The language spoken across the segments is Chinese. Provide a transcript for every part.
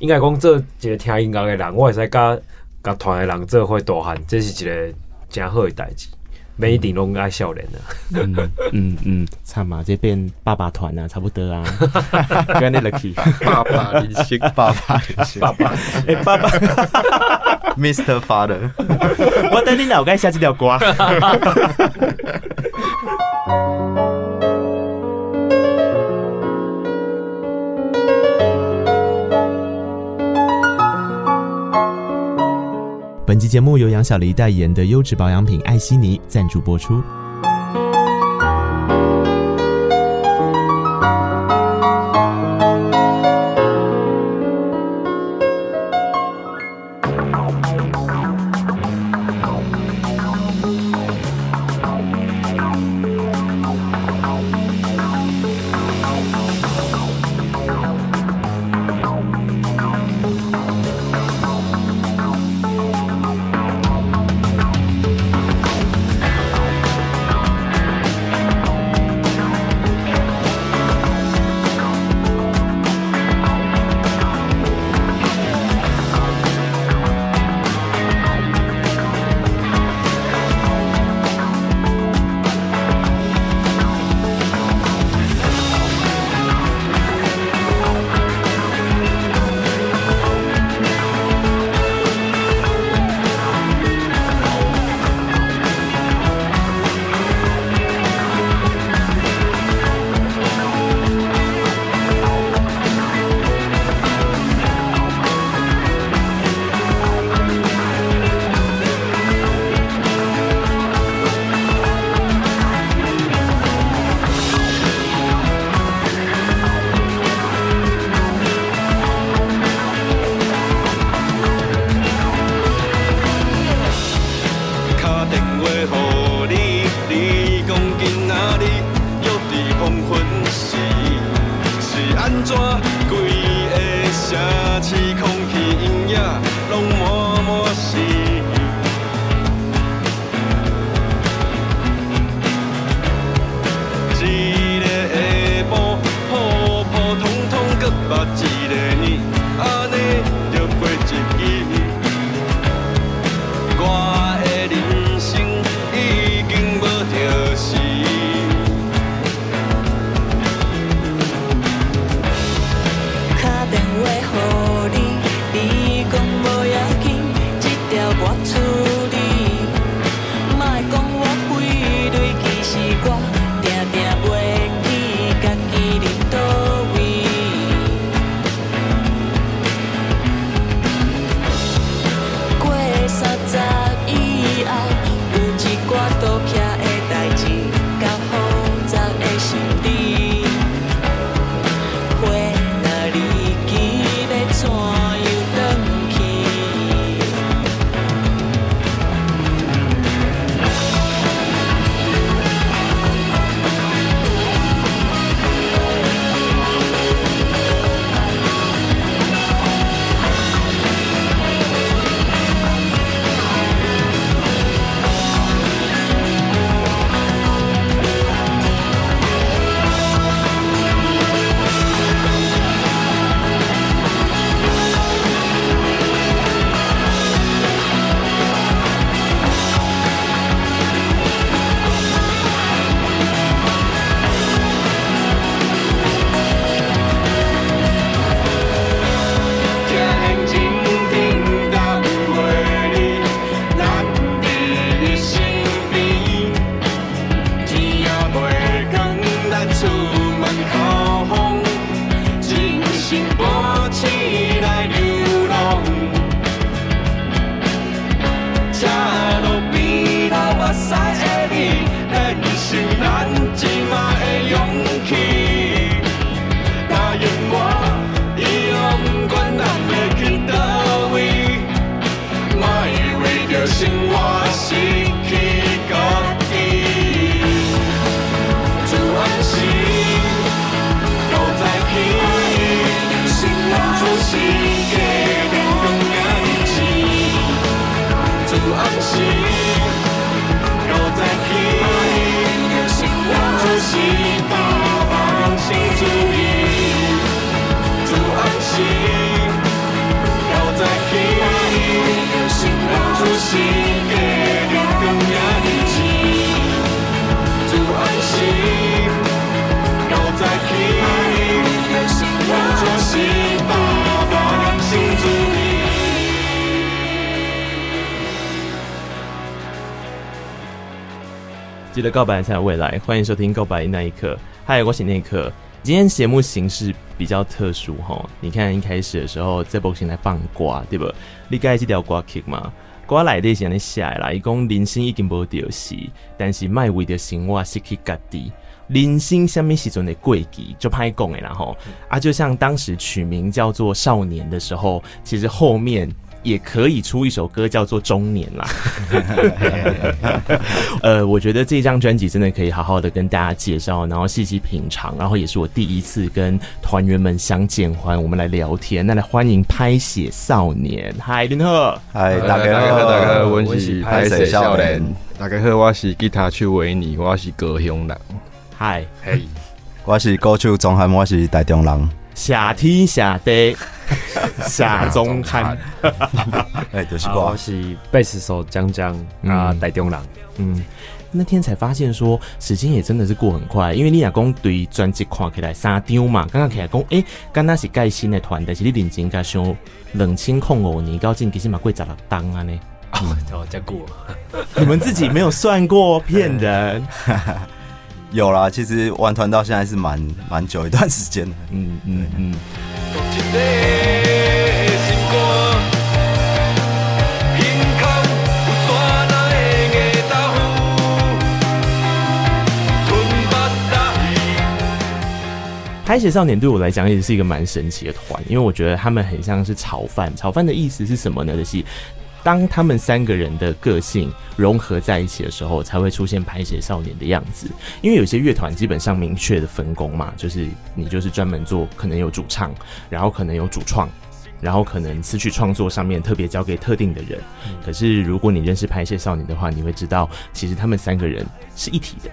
应该讲做一个听音乐的人，我会使甲甲团的人做伙大汉，这是一个真好的代志。每一定拢爱少年啊，嗯嗯嗯，差嘛，这边爸爸团啊，差不多啊。跟那个 key，爸爸林星，爸爸爸爸，哎，爸爸，Mr. Father，我等你老该下这条歌。本期节目由杨小黎代言的优质保养品艾希尼赞助播出。记得告白才有未来，欢迎收听《告白那一刻》。嗨，我是那一刻。今天节目形式比较特殊哈，你看一开始的时候，这部先来放歌，对不？你该这条歌曲嘛？歌来的是安尼写啦，伊讲人生已经无着死，但是卖为着生活失去家己。人生什么时阵的过期就歹讲的啦吼。啊，就像当时取名叫做《少年》的时候，其实后面。也可以出一首歌叫做《中年》啦。呃，我觉得这张专辑真的可以好好的跟大家介绍，然后细细品尝，然后也是我第一次跟团员们相见欢，我们来聊天。那来欢迎拍写少年，嗨，林鹤，嗨，大家好，大家好，我是拍写少年，大家好，我是吉他手维尼，我是高雄人，嗨，嘿，我是歌手钟汉，我是台中人。下天下地，下中看。哎，就是我是贝斯手江江啊，台中人。嗯，那天才发现说，时间也真的是过很快，因为你俩讲对专辑看起来三张嘛，刚刚起来讲，哎，刚那是盖新的团，但是你认真加上，两千零五年到今其实嘛过十六档啊呢。哦，这过，你们自己没有算过，骗人。有啦，其实玩团到现在是蛮蛮久一段时间的。嗯嗯嗯。拍写少年对我来讲也是一个蛮神奇的团，因为我觉得他们很像是炒饭。炒饭的意思是什么呢？就是。当他们三个人的个性融合在一起的时候，才会出现拍写少年的样子。因为有些乐团基本上明确的分工嘛，就是你就是专门做，可能有主唱，然后可能有主创，然后可能词曲创作上面特别交给特定的人。嗯、可是如果你认识拍写少年的话，你会知道，其实他们三个人是一体的。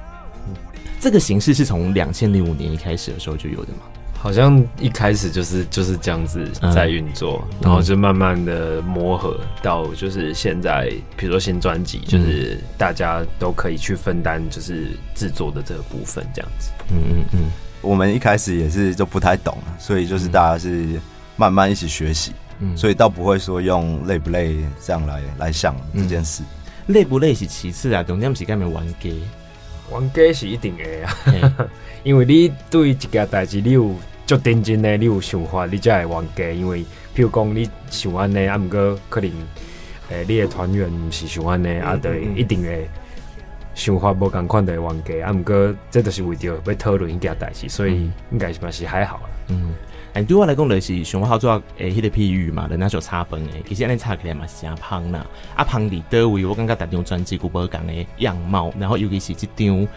嗯、这个形式是从两千零五年一开始的时候就有的嘛。好像一开始就是就是这样子在运作，嗯、然后就慢慢的磨合到就是现在，比如说新专辑，就是大家都可以去分担就是制作的这个部分这样子。嗯嗯嗯，我们一开始也是就不太懂，所以就是大家是慢慢一起学习，嗯，所以倒不会说用累不累这样来来想这件事，嗯、累不累是其次啊，重点是干没玩给。玩家是一定的啊，因为你对一件代志你有足认真的，你有想法，你才会冤家。因为譬如讲你想安尼，啊，毋过可能诶，你的团员毋是想安尼，啊，对，一定会想法无共款会冤家。啊，毋过这都是为着要讨论一件代志，所以应该是嘛是还好啦。嗯，哎，对我来讲就是想好做诶，迄个譬喻嘛，人家就差分诶，其实安尼差起来嘛是真胖啦。啊，胖伫倒位，我感觉逐张专辑有无共诶样貌，然后尤其是即张。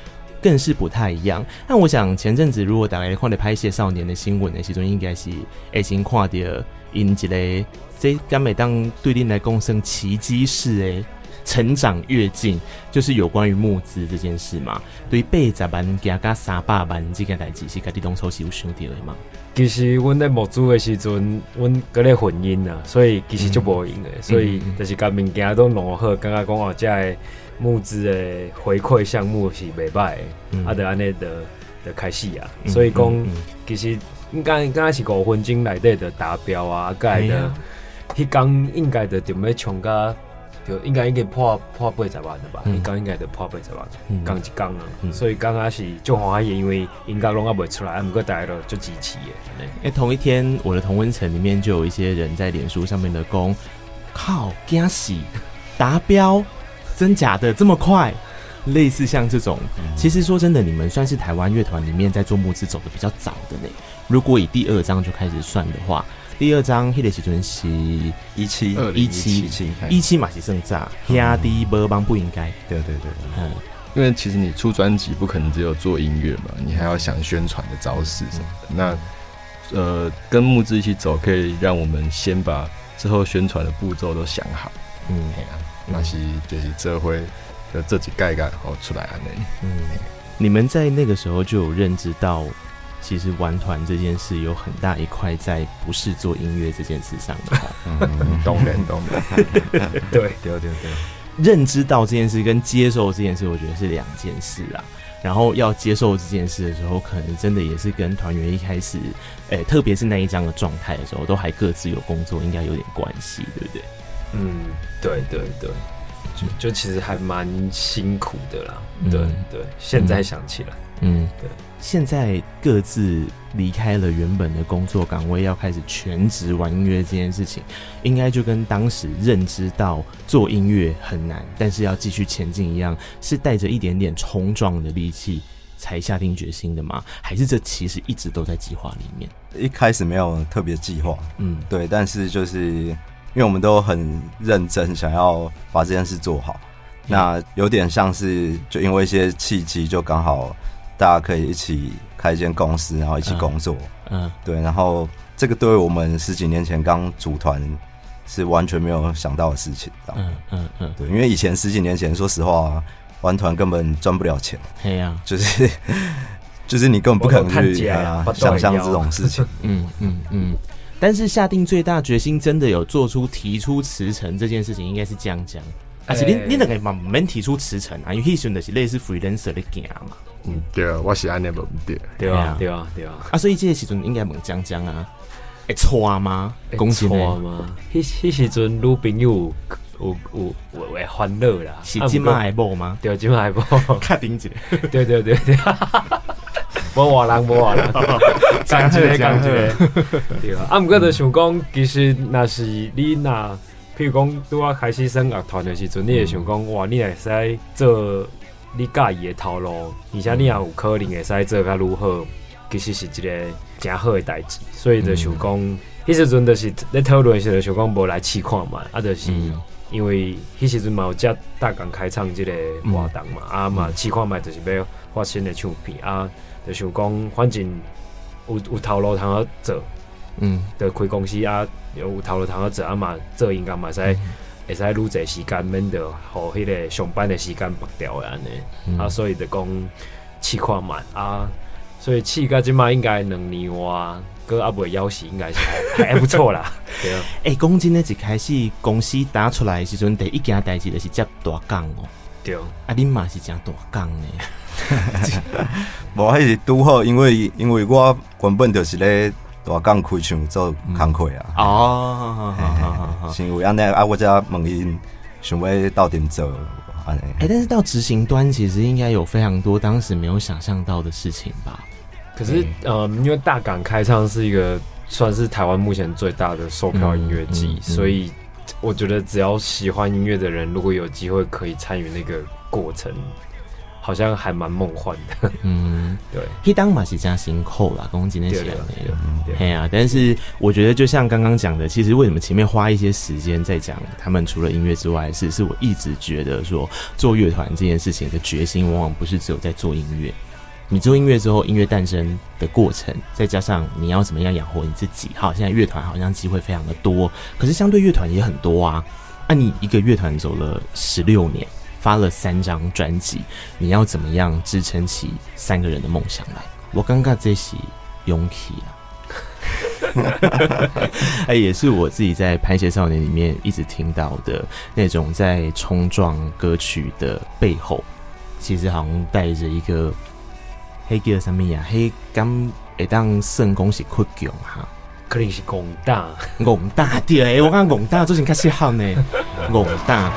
更是不太一样。那我想前阵子如果大家看到拍戏少年的新闻的时候，应该是已经看到因一个这敢每当对恁来讲算奇迹式诶成长跃进，就是有关于募资这件事嘛。对八十万加加三百万这件代志，是家己当初是有想到的吗？其实阮在募资的时阵，阮搁咧婚姻啊，所以其实就无用的，所以就是甲物件都弄好，感觉讲哦，即个。募资的回馈项目是袂歹，嗯、啊，得安尼的的开始啊，嗯、所以讲、其实应该刚开始五分钟内底的达标啊，该的，迄工应该的就要冲甲，就应该应该破破八十万了吧，迄讲、嗯、应该得破八十万，讲一讲啊，嗯、所以刚开始就欢喜，因为应该拢还袂出来，啊，毋过大家都就支持的。哎，同一天我的同温层里面就有一些人在脸书上面的讲，靠，惊喜达标。真假的这么快？类似像这种，其实说真的，你们算是台湾乐团里面在做募资走的比较早的呢。如果以第二章就开始算的话，第二张《黑的时阵》是一七一七一七马戏盛炸，压低波帮不应该。对对对，嗯，因为其实你出专辑不可能只有做音乐嘛，你还要想宣传的招式什么的。那呃，跟募资一起走，可以让我们先把之后宣传的步骤都想好。嗯。那是就是这回就这几盖盖然后出来啊那嗯，你们在那个时候就有认知到，其实玩团这件事有很大一块在不是做音乐这件事上的。嗯，懂的懂的。对对对对，认知到这件事跟接受这件事，我觉得是两件事啊。然后要接受这件事的时候，可能真的也是跟团员一开始，哎、欸，特别是那一张的状态的时候，都还各自有工作，应该有点关系，对不对？嗯，对对对，就就其实还蛮辛苦的啦。嗯、对对，现在想起来，嗯，对。现在各自离开了原本的工作岗位，要开始全职玩音乐这件事情，应该就跟当时认知到做音乐很难，但是要继续前进一样，是带着一点点冲撞的力气才下定决心的吗？还是这其实一直都在计划里面？一开始没有特别计划，嗯，对，但是就是因为我们都很认真，想要把这件事做好，嗯、那有点像是就因为一些契机，就刚好。大家可以一起开一间公司，然后一起工作。嗯，嗯对。然后这个对于我们十几年前刚组团是完全没有想到的事情。嗯嗯嗯，对，因为以前十几年前，说实话，玩团根本赚不了钱。对呀，就是 就是你根本不可能去想象这种事情。嗯 嗯嗯。但是下定最大决心，真的有做出提出辞呈这件事情，应该是江江。而且你你那个嘛，没提出辞呈啊，因为他选的是类似 freelancer 的行嘛。嗯，对啊，我是安尼无对，对啊，对啊，对啊。啊，所以这个时阵应该问江江啊，会错吗？会错吗？迄迄时阵女朋友有有有会欢乐啦，是今麦还无吗？对，今麦还无，确定者。对对对对，无话人，无话人，感觉感觉。对啊，啊，毋过就想讲，其实那是你那，譬如讲，拄啊开始耍乐团的时阵，你会想讲，哇，你会使做。你介意的头路，而且你也有可能会使做较如何，其实是一个真好的代志。所以就想讲，迄时阵就是咧讨论时，就想讲无来试看嘛。啊，就是因为迄时阵嘛有只大港开唱即个活动嘛，嗯、啊嘛试看嘛，就是要发新的唱片啊，就想讲反正有有头路通好做，嗯，就开公司啊，有头路通好做啊嘛，做应该嘛使。会使愈侪时间，免得互迄个上班的时间白掉安尼，嗯、啊，所以就讲试看嘛啊，所以试到即马应该两年外，搁还未夭死，应该是还 还不错啦。对啊，诶、欸，讲真的，一开始公司打出来的时阵，第一件代志就是接大岗哦。对，啊，恁嘛是真大岗呢。无，还是拄好，因为因为我原本就是咧。大港开场做工课啊！哦，好好好好，是因为安尼啊，我才问因想要到点做安尼。哎，但是到执行端，其实应该有非常多当时没有想象到的事情吧？可是，呃，因为大港开唱是一个算是台湾目前最大的售票音乐季，所以我觉得只要喜欢音乐的人，如果有机会可以参与那个过程。好像还蛮梦幻的，嗯，对，一当嘛是加辛苦啦，公今天写的那个，对啊，但是我觉得就像刚刚讲的，其实为什么前面花一些时间在讲他们除了音乐之外的事，是我一直觉得说做乐团这件事情的决心，往往不是只有在做音乐，你做音乐之后，音乐诞生的过程，再加上你要怎么样养活你自己，好，现在乐团好像机会非常的多，可是相对乐团也很多啊，那、你一个乐团走了十六年。发了三张专辑，你要怎么样支撑起三个人的梦想来？我刚刚这是勇气啊！哎，也是我自己在《拍谢少年》里面一直听到的那种在冲撞歌曲的背后，其实好像带着一个黑吉尔什么呀？迄敢会当算讲是哭强哈，可能是戆大戆大对，我刚刚广大最近开始好呢，戆大。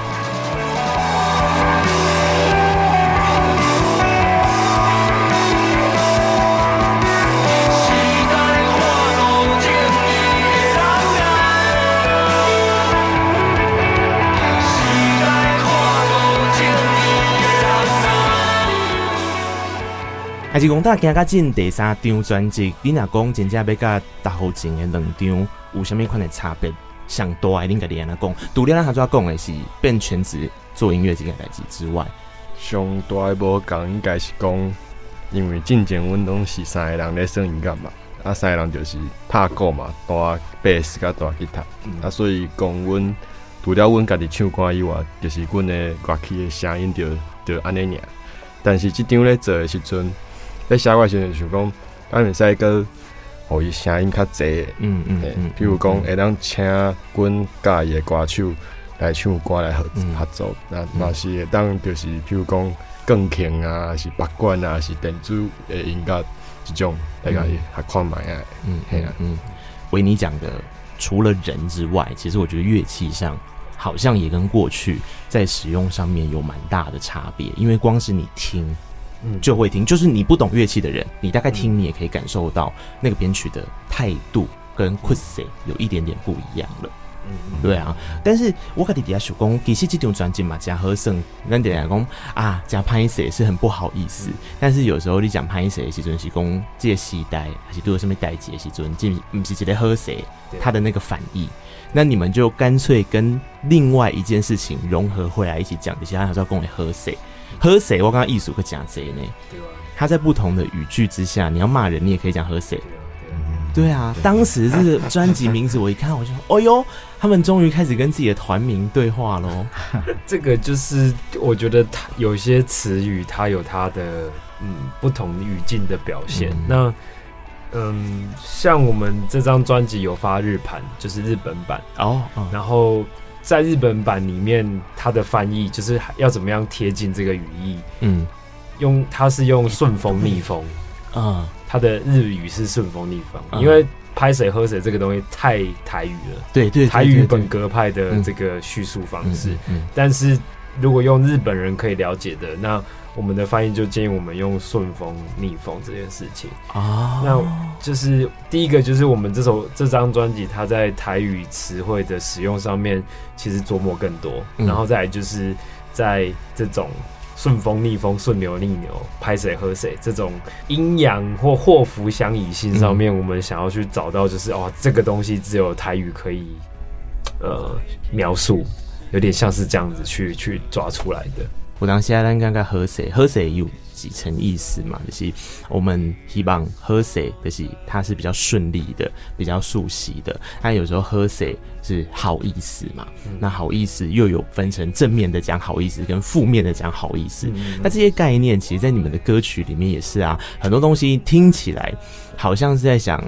还是讲大家加进第三张专辑，你若讲真正要甲大后前的两张有啥物款的差别？上多爱恁个连啊讲，除了咱合作讲的是变全职做音乐这件代志之外，上大的无讲应该是讲，因为进前阮拢是三个人咧耍音乐嘛，啊三个人就是拍鼓嘛，弹贝斯甲弹吉他，嗯、啊所以讲阮除了阮家己唱歌以外，就是阮的乐器的声音就就安尼尔，但是这张咧做的时阵。在写歌时阵想讲，咱会使个，互伊声音较侪，嗯嗯嗯，比如讲会当请阮家己的歌手来唱歌来合合作，那那是会当就是，比如讲钢琴啊，是八管啊，是电子的音乐这种，大家还看买啊，嗯，嘿啊，嗯，维尼讲的，除了人之外，其实我觉得乐器上好像也跟过去在使用上面有蛮大的差别，因为光是你听，嗯，就会听，就是你不懂乐器的人，你大概听你也可以感受到那个编曲的态度跟 quality 有一点点不一样了。嗯，对啊，但是我跟弟弟说讲，其实这张专辑嘛，加和声，咱点来讲啊，加拍摄是很不好意思。嗯、但是有时候你讲拍摄的时阵是讲这个时代还是都有什么代志的时阵，这不是一个和声，他的那个反义。那你们就干脆跟另外一件事情融合回来一起讲，其他还是要讲的和声，和谁我刚刚艺术会讲谁呢？他在不同的语句之下，你要骂人，你也可以讲喝谁。对啊，当时这个专辑名字我一看，我就说：“哦哟，他们终于开始跟自己的团名对话喽。”这个就是我觉得它有些词语，它有它的嗯不同语境的表现。嗯那嗯，像我们这张专辑有发日盘，就是日本版哦。哦然后在日本版里面，它的翻译就是要怎么样贴近这个语义？嗯，用它是用顺风逆风啊。嗯他的日语是顺风逆风，嗯、因为拍谁喝谁这个东西太台语了。对对，台语本格派的这个叙述方式。但是如果用日本人可以了解的，那我们的翻译就建议我们用顺风逆风这件事情啊。那就是第一个，就是我们这首这张专辑，它在台语词汇的使用上面其实琢磨更多。嗯、然后再来就是在这种。顺风逆风，顺流逆流，拍谁喝谁，这种阴阳或祸福相倚性上面，我们想要去找到，就是哦，这个东西只有台语可以呃描述，有点像是这样子去去抓出来的。我当下咱刚刚喝谁喝谁有几层意思嘛？就是我们希望喝谁，就是它是比较顺利的，比较熟悉的。但有时候喝谁是好意思嘛？嗯、那好意思又有分成正面的讲好意思，跟负面的讲好意思。嗯、那这些概念，其实，在你们的歌曲里面也是啊。很多东西听起来好像是在想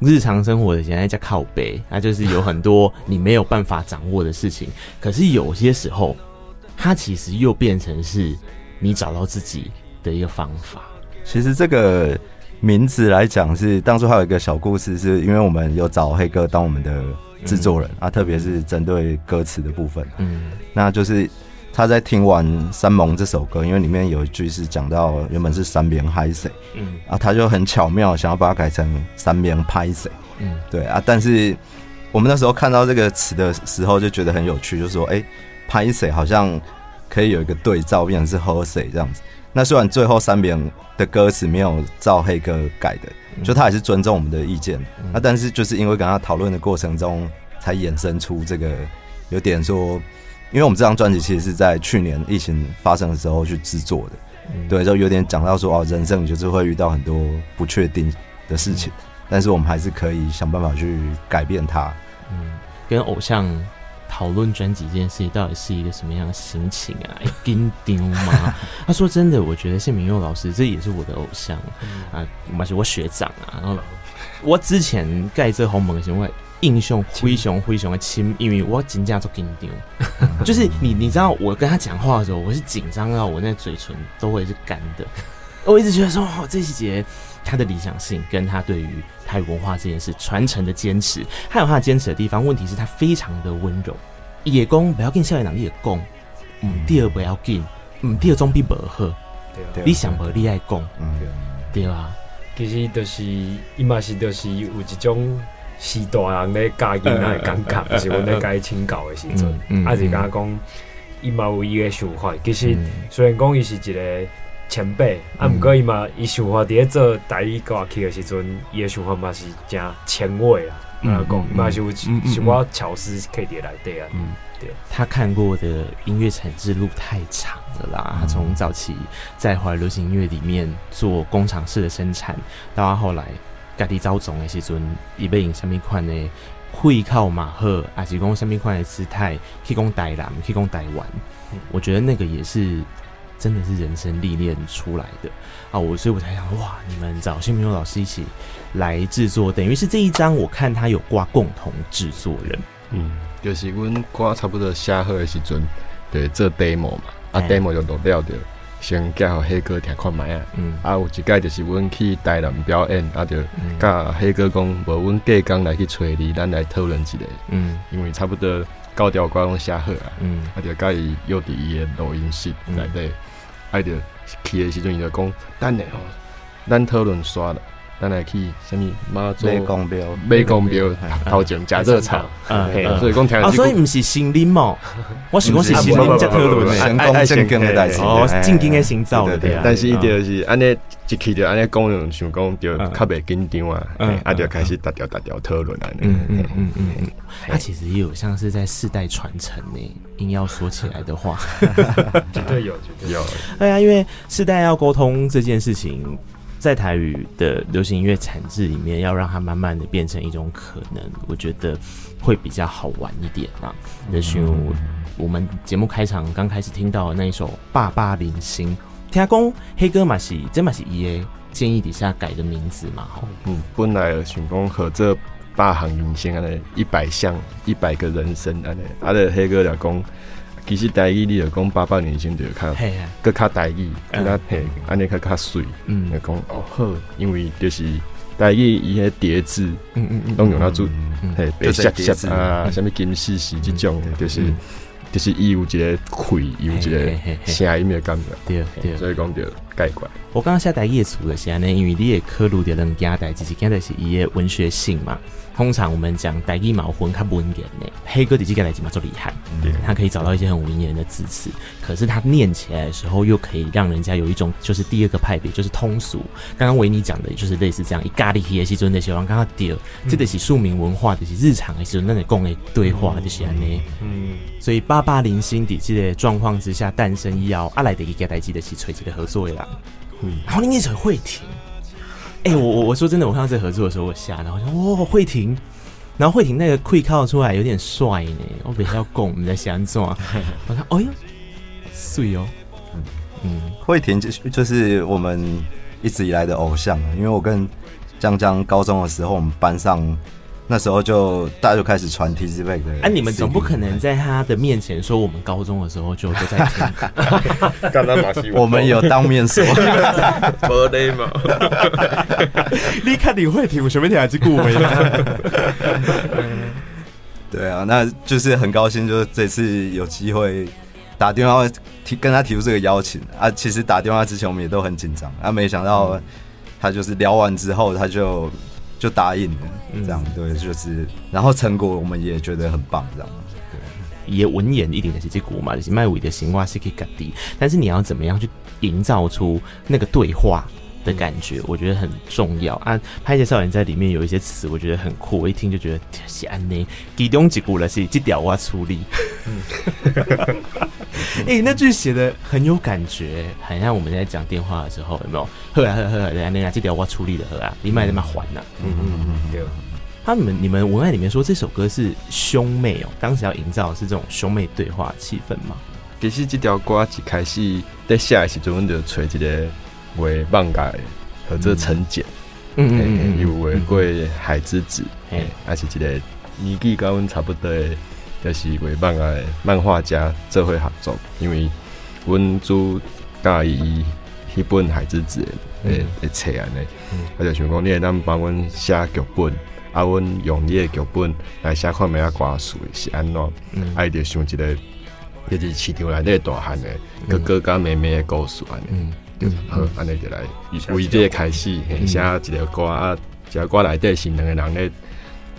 日常生活的，现在叫靠背，那就是有很多你没有办法掌握的事情。可是有些时候，它其实又变成是你找到自己的一个方法。其实这个名字来讲，是当初还有一个小故事，是因为我们有找黑哥当我们的制作人、嗯、啊，特别是针对歌词的部分。嗯，那就是他在听完《山盟》这首歌，因为里面有一句是讲到原本是三边嗨谁，嗯啊，他就很巧妙想要把它改成三边拍谁。嗯，对啊，但是我们那时候看到这个词的时候，就觉得很有趣，就是说，哎、欸，拍谁好像可以有一个对照，变成是喝谁这样子。那虽然最后三边的歌词没有照黑哥改的，就他还是尊重我们的意见。那但是就是因为跟他讨论的过程中，才衍生出这个有点说，因为我们这张专辑其实是在去年疫情发生的时候去制作的，对，就有点讲到说哦，人生就是会遇到很多不确定的事情，但是我们还是可以想办法去改变它。嗯，跟偶像。讨论专辑这件事情到底是一个什么样的心情啊？紧张吗？他说：“真的，我觉得谢明佑老师这也是我的偶像、嗯、啊，而且我学长啊。然后我之前盖这红门的时候，我印象灰熊灰熊的亲，因为我真正做紧张，就是你你知道，我跟他讲话的时候，我是紧张到我那嘴唇都会是干的。我一直觉得说，哦，这细节他的理想性跟他对于台语文化这件事传承的坚持，还有他坚持的地方。问题是，他非常的温柔。也讲不要跟校园长你也讲，嗯，第二不要紧，嗯，第二总比不好。对，你想无你爱讲，嗯，对啊。其实就是伊嘛是就是有一种是大人咧教囡仔的感觉，就是阮咧教请教的时阵，还是甲讲伊嘛有伊个想法。其实虽然讲伊是一个前辈，啊，毋过伊嘛伊想法伫咧做台语歌曲的时阵，伊的想法嘛是真前卫啊。嗯，讲嘛是有是我巧思可以叠来对啊。嗯，对。他看过的音乐产制路太长了啦。他从早期在华语流行音乐里面做工厂式的生产，到他后来家己招总的时阵，伊要用什么款的会靠马赫，还是讲什么款的姿态去讲台南，去讲台湾。我觉得那个也是真的是人生历练出来的啊。我所以我才想，哇，你们找谢铭祐老师一起。来制作，等于是这一张，我看他有挂共同制作人，嗯，就是阮挂差不多下课的时阵，对，做 demo 嘛，啊，demo 就录了的，先介互黑哥听看麦啊。嗯，啊，有一届就是阮去台南表演，啊，就甲黑哥讲，无阮隔工来去找你，咱来讨论一下。嗯，因为差不多九条歌拢写好啊。嗯，啊，就甲伊约伫伊诶录音室内底，爱着去的时阵伊就讲，等下吼，咱讨论煞了。咱来去什么妈祖买公标，买公标 头前加热炒，所以讲听。啊，所以毋是心灵嘛，我是讲是心灵在讨论先讲正经的代志，哦，正经的心造的对。但是伊就是安尼一去就安尼讲，想讲就较袂紧张啊，啊就开始逐条逐条讨论啊。嗯嗯嗯嗯嗯，他其实也有像是在世代传承呢，硬要说起来的话，绝对有，绝对有。对啊，因为世代要沟通这件事情。在台语的流行音乐产制里面，要让它慢慢的变成一种可能，我觉得会比较好玩一点啊。那是我们节目开场刚开始听到的那一首《爸爸零星》，听讲黑哥嘛是真嘛是伊的建议底下改的名字嘛？吼，嗯，本来想讲和这八行零星啊，一百项一百个人生啊，啊的黑哥来讲。其实台语你著讲八百年前就较，搁较台语，搁较嘿，安尼较较水，嗯，讲哦好，因为就是台语伊迄叠字，嗯嗯嗯，拢用来做，嘿，白色色啊，啥物金丝丝即种，就是就是伊有一个气，有一个声音的感觉，对对，所以讲着改观。我刚刚写台语的词的是安尼，因为你也刻录着两件代志，一件代是伊的文学性嘛。通常我们讲台语毛，混较文言呢，黑哥的这个代志嘛，就厉害，对，他可以找到一些很文言的字词，可是他念起来的时候，又可以让人家有一种就是第二个派别，就是通俗。刚刚维尼讲的，就是类似这样，一咖喱黑的时阵的时候，刚刚第二，这个是庶民文化的，是日常的时候那里讲的对话就是安尼，嗯，所以八八零星的这的状况之下诞生以后，阿来的一个代志的是垂直的合作啦，嗯，然后你一直会停。哎、欸，我我我说真的，我看到这合作的时候，我吓到，我想哇，慧婷，然后慧婷那个 quick 靠出来有点帅呢，我比较拱，你在想怎么？我说，哎呦，碎哦，嗯，慧婷就就是我们一直以来的偶像，因为我跟江江高中的时候，我们班上。那时候就大家就开始传 Tizzy Bac 的。哎，你们总不可能在他的面前说我们高中的时候就都在听。我们有当面说。不对嘛？你看你会听，我随便听还是顾问。对啊，那就是很高兴，就是这次有机会打电话提跟他提出这个邀请啊。其实打电话之前我们也都很紧张啊，没想到他就是聊完之后他就。就答应了，这样对，就是，然后成果我们也觉得很棒，这样。对，也文言一点的是这股嘛，就是卖尾的行话是可以改的，但是你要怎么样去营造出那个对话的感觉，我觉得很重要啊。拍谢少年在里面有一些词，我觉得很酷，我一听就觉得是安内，其中一句了是这条我处理。哎、欸，那句写的很有感觉，很像我们在讲电话的时候，有没有？呵啊呵啊呵啊，那那这条我处理的呵啊，你买那么还呢？嗯嗯嗯嗯，对。他们你们文案里面说这首歌是兄妹哦，当时要营造的是这种兄妹对话气氛吗？其实这条歌一开始在写的时候，我们就吹一个为放假和这陈简，嗯嗯嗯，有为过海之子，哎，而且这个年纪跟我们差不多。就是为漫画漫画家做伙合作，因为阮主甲伊迄本《海之子》诶诶册安尼，我就想讲你会当帮阮写剧本，啊，阮用你诶剧本来写看咩啊歌词是安怎，啊，伊就想一个就是市场内底大汉诶哥哥甲妹妹诶故事安尼，嗯，好，安尼就来为这个开始写一个歌啊，一个歌内底是两个人咧。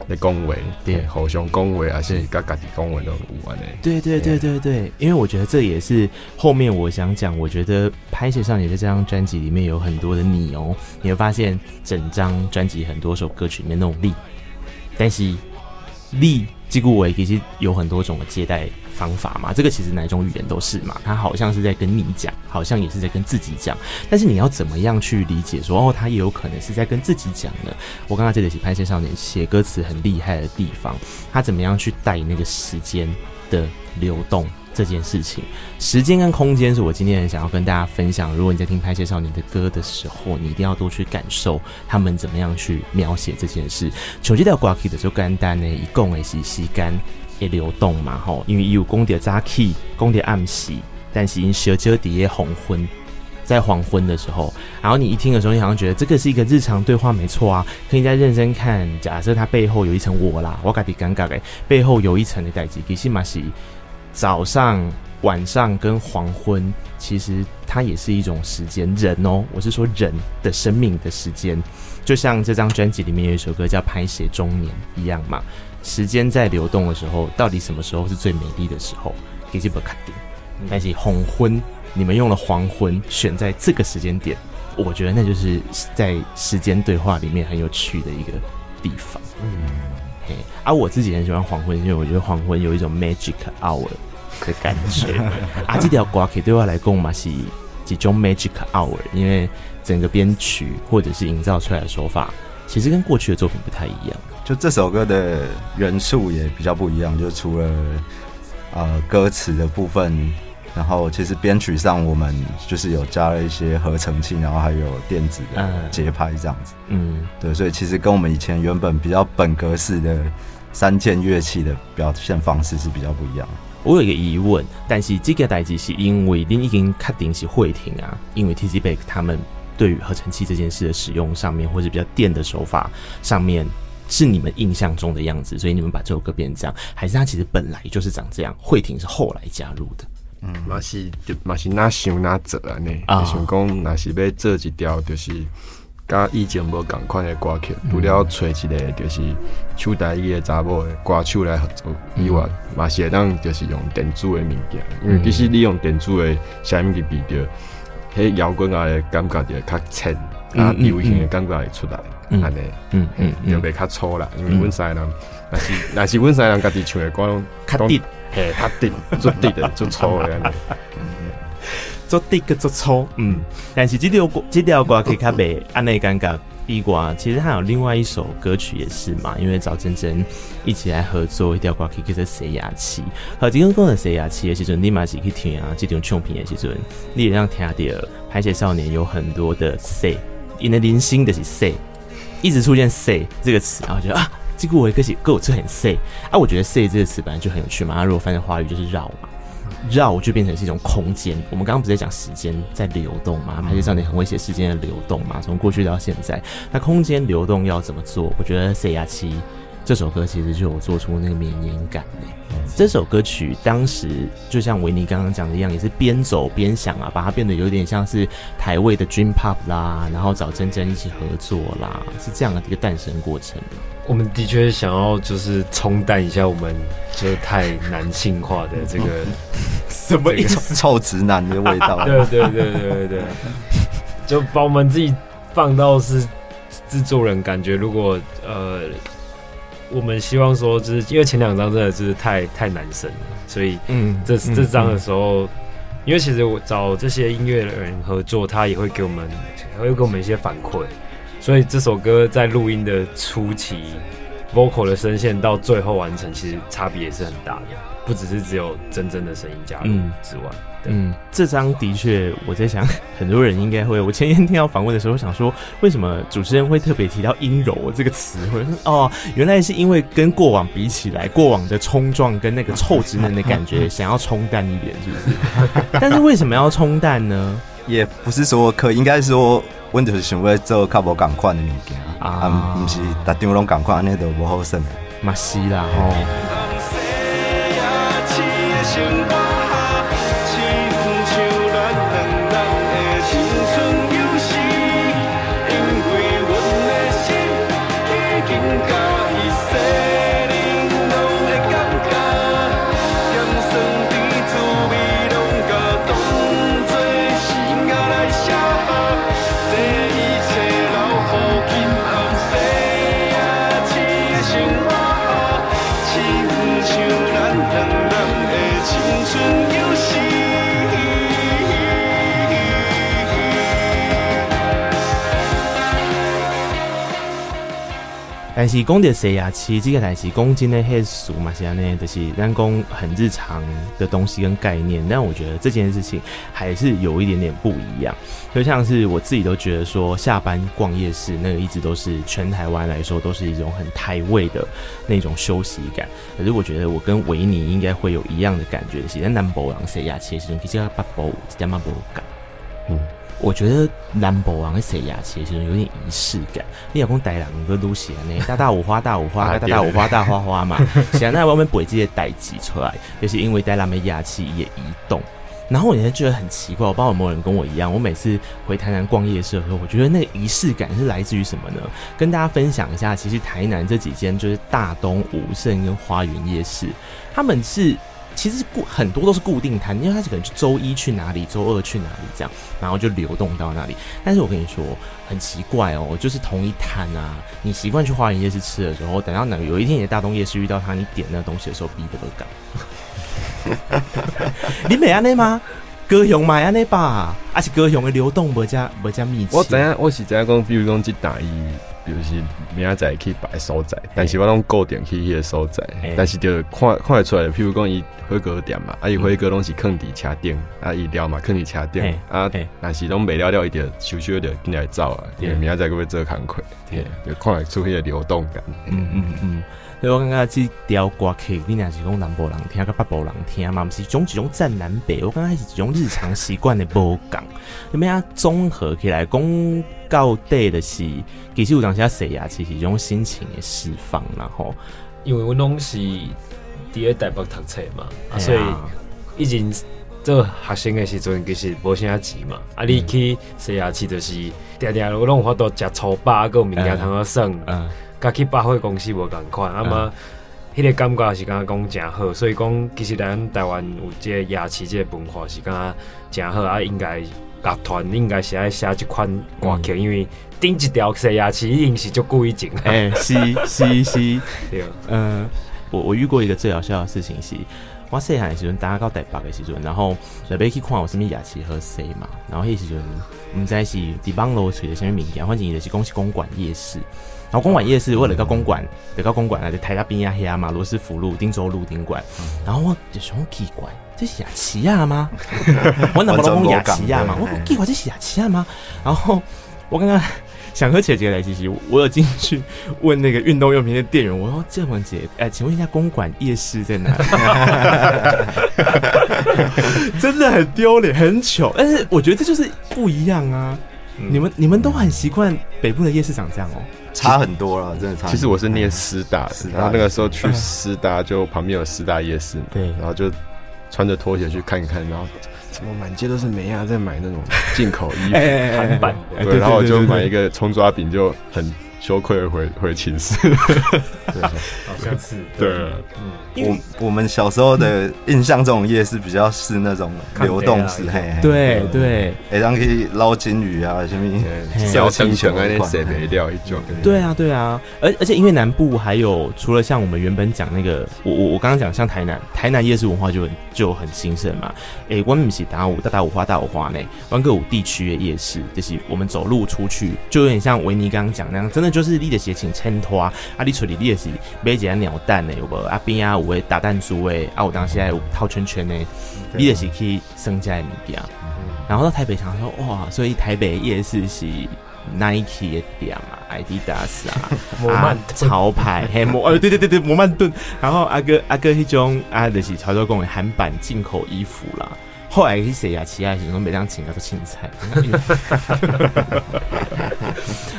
的恭维，对，互相恭维，还是甲家己恭维都有关的。对对对对对，因为我觉得这也是后面我想讲，我觉得拍摄上也在这张专辑里面有很多的你哦，你会发现整张专辑很多首歌曲里面那种力，但是力即故为其实有很多种的接待方法嘛，这个其实哪种语言都是嘛，他好像是在跟你讲，好像也是在跟自己讲，但是你要怎么样去理解说哦，他也有可能是在跟自己讲呢。我刚刚这里是拍谢少年写歌词很厉害的地方，他怎么样去带那个时间的流动这件事情，时间跟空间是我今天很想要跟大家分享。如果你在听拍谢少年的歌的时候，你一定要多去感受他们怎么样去描写这件事。手机的挂起的就简单呢，一共的是时间。会流动嘛？吼，因为有讲到早起，讲到暗时，但是因小少伫个黄昏，在黄昏的时候，然后你一听的时候，你好像觉得这个是一个日常对话，没错啊。可以再认真看，假设它背后有一层我啦，我感觉尴尬诶，背后有一层的代际，其实嘛是早上、晚上跟黄昏，其实它也是一种时间。人哦，我是说人的生命的时间，就像这张专辑里面有一首歌叫《拍写中年》一样嘛。时间在流动的时候，到底什么时候是最美丽的时候？其实不肯定。但是黄昏，你们用了黄昏选在这个时间点，我觉得那就是在时间对话里面很有趣的一个地方。嗯，嘿，而、啊、我自己很喜欢黄昏，因为我觉得黄昏有一种 magic hour。的感觉 啊，这条歌曲对我来讲嘛是几种 magic hour，因为整个编曲或者是营造出来的手法，其实跟过去的作品不太一样。就这首歌的元素也比较不一样，就除了呃歌词的部分，然后其实编曲上我们就是有加了一些合成器，然后还有电子的节拍这样子。嗯，对，所以其实跟我们以前原本比较本格式的三件乐器的表现方式是比较不一样。我有一个疑问，但是这个代志是因为您已经确定是会停啊，因为 Tizzy Bac 他们对于合成器这件事的使用上面，或者比较电的手法上面，是你们印象中的样子，所以你们把这首歌变成这样，还是它其实本来就是长这样？慧婷是后来加入的。嗯，嘛是就嘛是哪想哪做啊呢？想讲那是要做一条就是。甲以前无共款的歌曲，除了找一个就是手台伊的查某的歌手来合作以外，嘛是会当就是用电子的物件，因为其实你用电子的声音去比着，迄摇滚啊的感觉就较轻，啊流行的感觉会出来，安尼，嗯嗯，就袂较粗啦。因为阮三个人，若是 若是阮西人家己唱的歌，较直，嘿，较低，做低的做粗的安尼。做第一个做粗，嗯，但是这条歌这条歌可以较袂安内尴尬。地瓜其实还有另外一首歌曲也是嘛，因为找真真一起来合作一条歌曲叫做《洗牙器》。好，今天讲的洗牙器的时阵，你嘛是去听啊，这种唱片的时阵，你也让听到拍写少年有很多的 say，因为零星的是 say，一直出现 say 这个词，然后觉得啊，这个我一个是够就很 say 啊，我觉得 say 这个词本来就很有趣嘛，它如果翻成华语就是绕嘛。绕就变成是一种空间。我们刚刚不是在讲时间在流动吗？拍写少年很会写时间的流动嘛，从过去到现在。那空间流动要怎么做？我觉得《C R 七》这首歌其实就有做出那个绵延感呢。这首歌曲当时就像维尼刚刚讲的一样，也是边走边想啊，把它变得有点像是台味的 Dream Pop 啦，然后找珍珍一起合作啦，是这样的一个诞生过程。我们的确想要就是冲淡一下我们就是太男性化的这个 什么一种？臭直男的味道。对对对对对对，就把我们自己放到是制作人，感觉如果呃，我们希望说，就是因为前两张真的就是太太男生了，所以嗯，这这张的时候，因为其实我找这些音乐人合作，他也会给我们，会给我们一些反馈。所以这首歌在录音的初期，vocal 的声线到最后完成，其实差别也是很大的，不只是只有真正的声音加入之外。嗯，这张的确，我在想，很多人应该会。我前天听到访问的时候，想说，为什么主持人会特别提到“阴柔”这个词？或者说，哦，原来是因为跟过往比起来，过往的冲撞跟那个臭直男的感觉，想要冲淡一点，是不是？但是为什么要冲淡呢？也不是说可，应该说。阮就是想要做较无共款的物件啊，毋是逐张拢共款，安尼都无好耍。嘛是啦吼。但是讲到洗牙器，这个代志讲真的很俗嘛，是安尼，就是咱讲很日常的东西跟概念。但我觉得这件事情还是有一点点不一样。就像是我自己都觉得说，下班逛夜市那个一直都是全台湾来说都是一种很台味的那种休息感。可是我觉得我跟维尼应该会有一样的感觉，是在南部人洗牙器的时候，其实要把保这点嘛不感。嗯。我觉得南博王的洗牙其实有点仪式感。你老公带两个露西呢，大大五花 大五花，大大五花大花花嘛。现在外面不会直接带挤出来，就是因为带他们牙齿也移动。然后我也觉得很奇怪，我不知道有没有人跟我一样。我每次回台南逛夜市的时候，我觉得那个仪式感是来自于什么呢？跟大家分享一下，其实台南这几间就是大东、武圣跟花园夜市，他们是。其实固很多都是固定摊，因为他是可能周一去哪里，周二去哪里这样，然后就流动到那里。但是我跟你说，很奇怪哦，就是同一摊啊，你习惯去花园夜市吃的时候，等到哪有一天你在大东夜市遇到他，你点那个东西的时候，逼得都赶。你没安内吗？高雄买安内吧，而且高雄的流动不加不加密集。我怎样？我是怎样讲？比如讲去打一。就是明仔载去摆所在，但是我拢固定去迄个所在，但是就看看会出来，譬如讲伊火锅店嘛，啊伊火锅拢是囥伫车顶，啊伊料嘛囥伫车顶，啊但是拢卖了了，伊就收收着进来走啊，因为明仔载佫要做工课，对，就看会出迄个流动感，嗯嗯嗯。所以我感觉这条歌曲，你若是讲南部人听，甲北部人听嘛，不是种几种战南北。我感觉是一种日常习惯的无共。有没有综合起来讲到底的是，其实有当时洗牙其实一种心情的释放，然后因为我拢是伫个台北读册嘛，啊、所以以前做学生的时阵其实无啥钱嘛。啊，你去洗牙其就是定定我拢有法度食粗饱，有物件通好耍。嗯甲去百货公司无共款，啊嘛，迄个感觉是感觉讲诚好，所以讲其实咱台湾有即个牙齿即个文化是感觉诚好啊，应该乐团应该是爱写即款歌曲，因为顶一条洗牙齿一定是足贵种。哎，是是是，对，嗯，我我遇过一个最好笑的事情是，我细汉的时阵，大家到台北的时阵，然后来要去看有什么牙齿好洗嘛，然后迄时阵毋知是伫网络找的什么物件，反正伊就是讲是公馆夜市。然后公馆夜市，为了到公馆，得到公馆来，就台大边呀黑呀嘛，罗斯福路、汀州路、丁馆。然后我就想奇怪，这是雅琪亚吗？我哪不能讲雅琪亚嘛？我奇怪，这是雅琪亚吗？然后我刚刚想和姐姐来，其实我有进去问那个运动用品的店员，我说：“建文姐，哎，请问一下公馆夜市在哪里？” 真的很丢脸，很糗。但是我觉得这就是不一样啊！嗯、你们你们都很习惯北部的夜市长这样哦。差很多了，真的差。其实我是念师大的，然后那个时候去师大，就旁边有师大夜市，对，然后就穿着拖鞋去看一看，然后怎么满街都是美亚在买那种进口衣服，韩 版，对，然后我就买一个葱抓饼，就很。羞愧回回寝室，对，好像是。对，嗯，我我们小时候的印象，这种夜市比较是那种流动式，嘿，对对，哎，当可以捞金鱼啊，什么小青泉啊，那些没料一种，对啊对啊，而而且因为南部还有除了像我们原本讲那个，我我我刚刚讲像台南，台南夜市文化就就很兴盛嘛，哎，我们不是大五大大五花大五花呢，湾歌五地区的夜市，就是我们走路出去，就有点像维尼刚刚讲那样，真的。就是你的鞋请衬托啊，你出去你也是买一个鸟蛋的，有无？啊边啊有个打弹珠诶，啊有当时还有套圈圈的，你也是去升价的物件。然后到台北想说哇，所以台北夜市是 Nike 的店啊，Adidas 啊，摩曼潮牌，嘿摩，呃对对对对，摩曼顿。然后阿哥阿哥迄种啊，就是潮州工的韩版进口衣服啦。后来去洗牙齿啊，时候每当请个都青菜。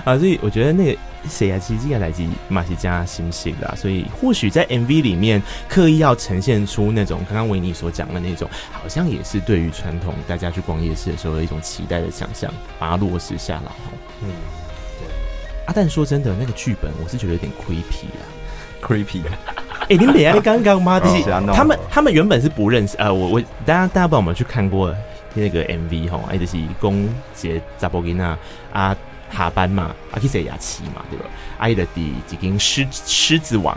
啊，所以我觉得那个洗牙齿这个来自马西加新型的，所以或许在 MV 里面刻意要呈现出那种刚刚维尼所讲的那种，好像也是对于传统大家去逛夜市的时候的一种期待的想象，把它落实下来。嗯，对。啊，但说真的，那个剧本我是觉得有点 creepy 啊，creepy。哎、欸，你美啊！你刚刚吗？就是他们，他们原本是不认识。呃，我我大家大家不知道我们去看过那个 MV 哈，哎，就是公杰查波吉娜啊下班嘛，啊去洗牙齿嘛，对吧？阿伊的第几根狮狮子王，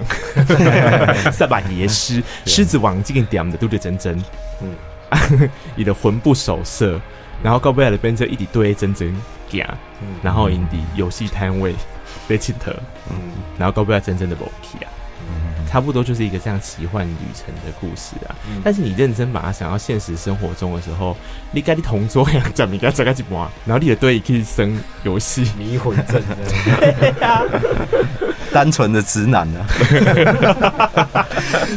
萨巴耶狮狮子王这个点的都对真真，嗯，你的魂不守舍，然后高贝尔的变成一直对真真讲，然后印第游戏摊位被切特，嗯，然后高贝尔真正的 Boki 啊。差不多就是一个这样奇幻旅程的故事啊，嗯、但是你认真把它想到现实生活中的时候，你跟你同桌一样，怎么样？怎么样？然后你也对可以生游戏迷魂阵，单纯的直男啊，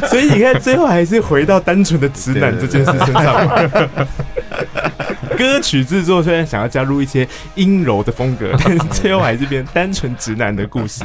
所以你看最后还是回到单纯的直男这件事身上。歌曲制作虽然想要加入一些阴柔的风格，但是最后还是变单纯直男的故事。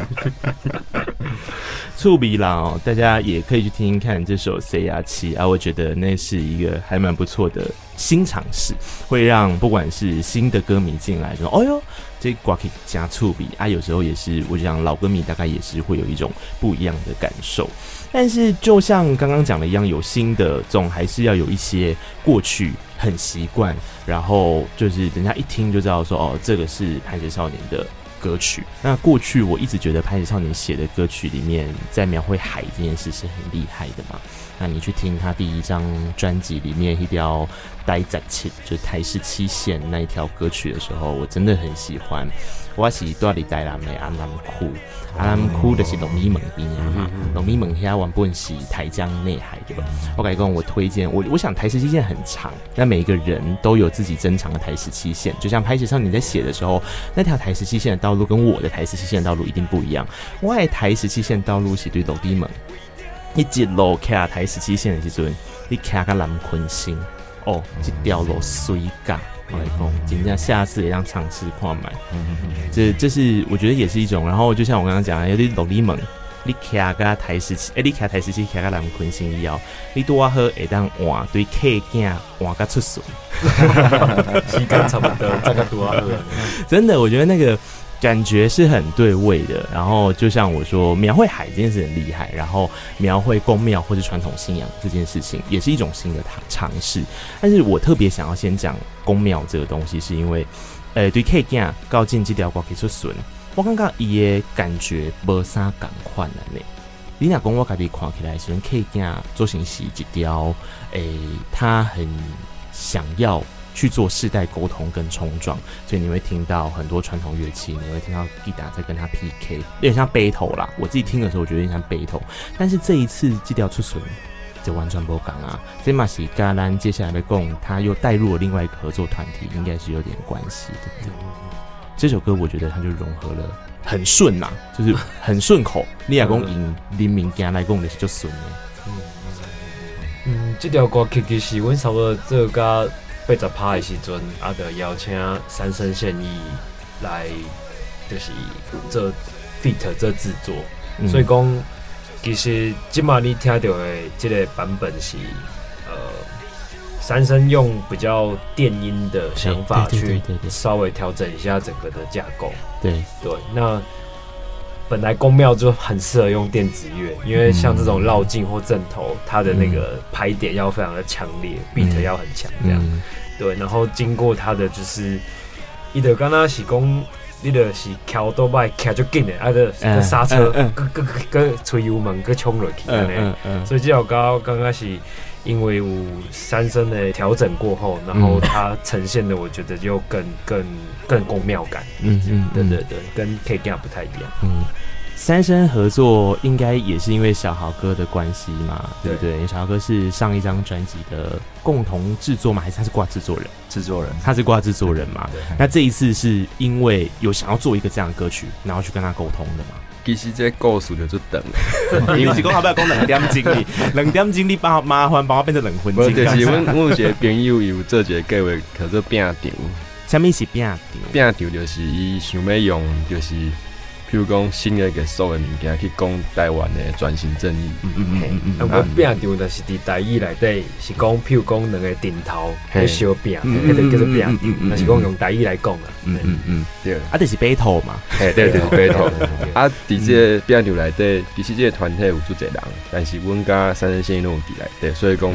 触鼻郎哦，大家也可以去听听看这首《C R 七》啊，我觉得那是一个还蛮不错的新尝试，会让不管是新的歌迷进来说，哦哟，这瓜可以加醋鼻啊，有时候也是我想老歌迷大概也是会有一种不一样的感受。但是就像刚刚讲的一样，有新的总还是要有一些过去很习惯，然后就是人家一听就知道说，哦，这个是拍谢少年的。歌曲，那过去我一直觉得拍谢少年写的歌曲里面，在描绘海这件事是很厉害的嘛。那你去听他第一张专辑里面一条待在七，就台式七线那一条歌曲的时候，我真的很喜欢。我是住伫台南的安南区，安南区就是鹿耳门边啊嘛，鹿耳门遐原本是台江内海对吧？我跟你讲，我推荐我，我想台时期限很长，那每一个人都有自己珍藏的台时期限，就像拍谢少年在写的时候，那条台时期限的道路跟我的台时期限的道路一定不一样。我的台时期限道路是对鹿耳门，你一路骑台时期限的时阵，你骑个南昆星哦，这条路水嘎。来讲，尽量下次也让尝试跨买，这这是我觉得也是一种。然后就像我刚刚讲的，有点努力猛，你卡个台式机，哎，你卡台十七骑个南昆新以后，你多喝会当换对客件换个出水，时间差不多，这个多喝。真的，我觉得那个。感觉是很对味的，然后就像我说，描绘海这件事很厉害，然后描绘宫庙或者传统信仰这件事情也是一种新的尝试。但是我特别想要先讲宫庙这个东西，是因为，呃，对 K 镜高进这条歌可以出笋，我刚刚也感觉没啥感换了呢。你俩讲我家己看起来，是 K 镜做成是一条，诶，他很想要。去做世代沟通跟冲撞，所以你会听到很多传统乐器，你会听到吉他在跟他 PK，有点像 battle 啦。我自己听的时候，我觉得有点像 battle。但是这一次这条出笋就完全不讲啊，这马是加兰接下来的共，他又带入了另外一个合作团体，应该是有点关系的。对对，这首歌我觉得它就融合了很顺呐，就是很顺口。你亚公引林明家来共的是就顺嗯嗯，这条歌其实我差不多这个。八十趴的时阵，啊，就邀请三生现役来，就是做 feat 做制作。嗯、所以讲，其实今嘛你听到的这个版本是，呃，三生用比较电音的想法去稍微调整一下整个的架构。对对，那本来宫庙就很适合用电子乐，因为像这种绕境或阵头，它的那个拍点要非常的强烈、嗯、，beat 要很强，这样。嗯。对，然后经过它的就是，伊的刚刚是讲，你的是开多摆开就紧的，啊的刹车，个个个吹油门个冲落去，嗯嗯嗯，所以这条歌刚刚是因为有三声的调整过后，然后它呈现的我觉得就更更更宫庙感，嗯嗯，对对对，跟 K 歌不太一样，嗯。三生合作应该也是因为小豪哥的关系嘛，对不对？对，小豪哥是上一张专辑的共同制作嘛，还是他是挂制作人？制作人，他是挂制作人嘛。那这一次是因为有想要做一个这样的歌曲，然后去跟他沟通的嘛。其实这故事就等了，因为是讲好不要讲两点钟哩，两点钟哩把麻烦把我变成两分钟。就是我我有一个朋友有做一个计划，叫做饼场。什么是饼场？饼场就是伊想要用，就是。譬如讲新的一个所有的物件去讲台湾的转型正义。嗯嗯嗯嗯。啊，我饼场就是伫台语内底是讲，譬如讲两个顶头去烧饼，迄个叫做饼场。那是讲用台语来讲啊。嗯嗯嗯。对。啊，就是 battle 嘛。嘿，对对，battle。啊，伫这个饼场内底，其实这个团体有足侪人，但是阮甲三生线拢有伫内底，所以讲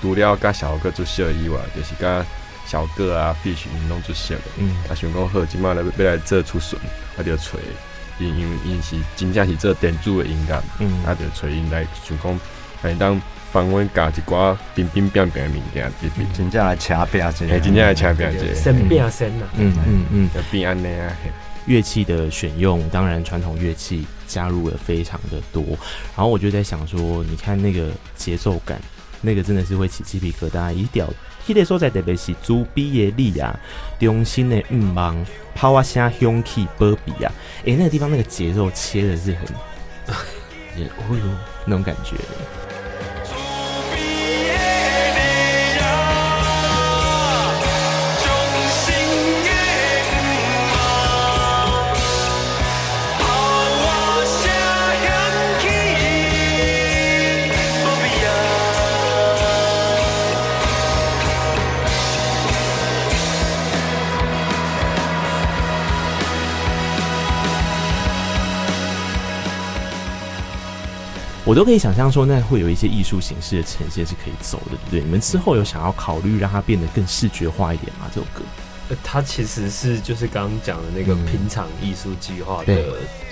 除了甲小哥做小以外，就是甲小哥啊、Fish 拢做小的。嗯。啊，想讲好，即马来要来做出笋，啊，就锤。因因因是真正是做电子的音乐，嗯，啊，就找因来想讲，来当帮阮加一寡冰冰冰冰的物件，真正来掐拼一下，真正来掐拼一下，生变生啊，嗯嗯嗯，就变安尼啊。乐器的选用，当然传统乐器加入了非常的多，然后我就在想说，你看那个节奏感，那个真的是会起鸡皮疙瘩，一掉。迄个所在特别是主比的你啊，中心的五芒，抛啊声响起波比啊，诶、欸，那个地方那个节奏切的是很，也会有那种感觉的。我都可以想象说，那会有一些艺术形式的呈现是可以走的，对不对？你们之后有想要考虑让它变得更视觉化一点吗？这首歌？呃，它其实是就是刚刚讲的那个平场艺术计划的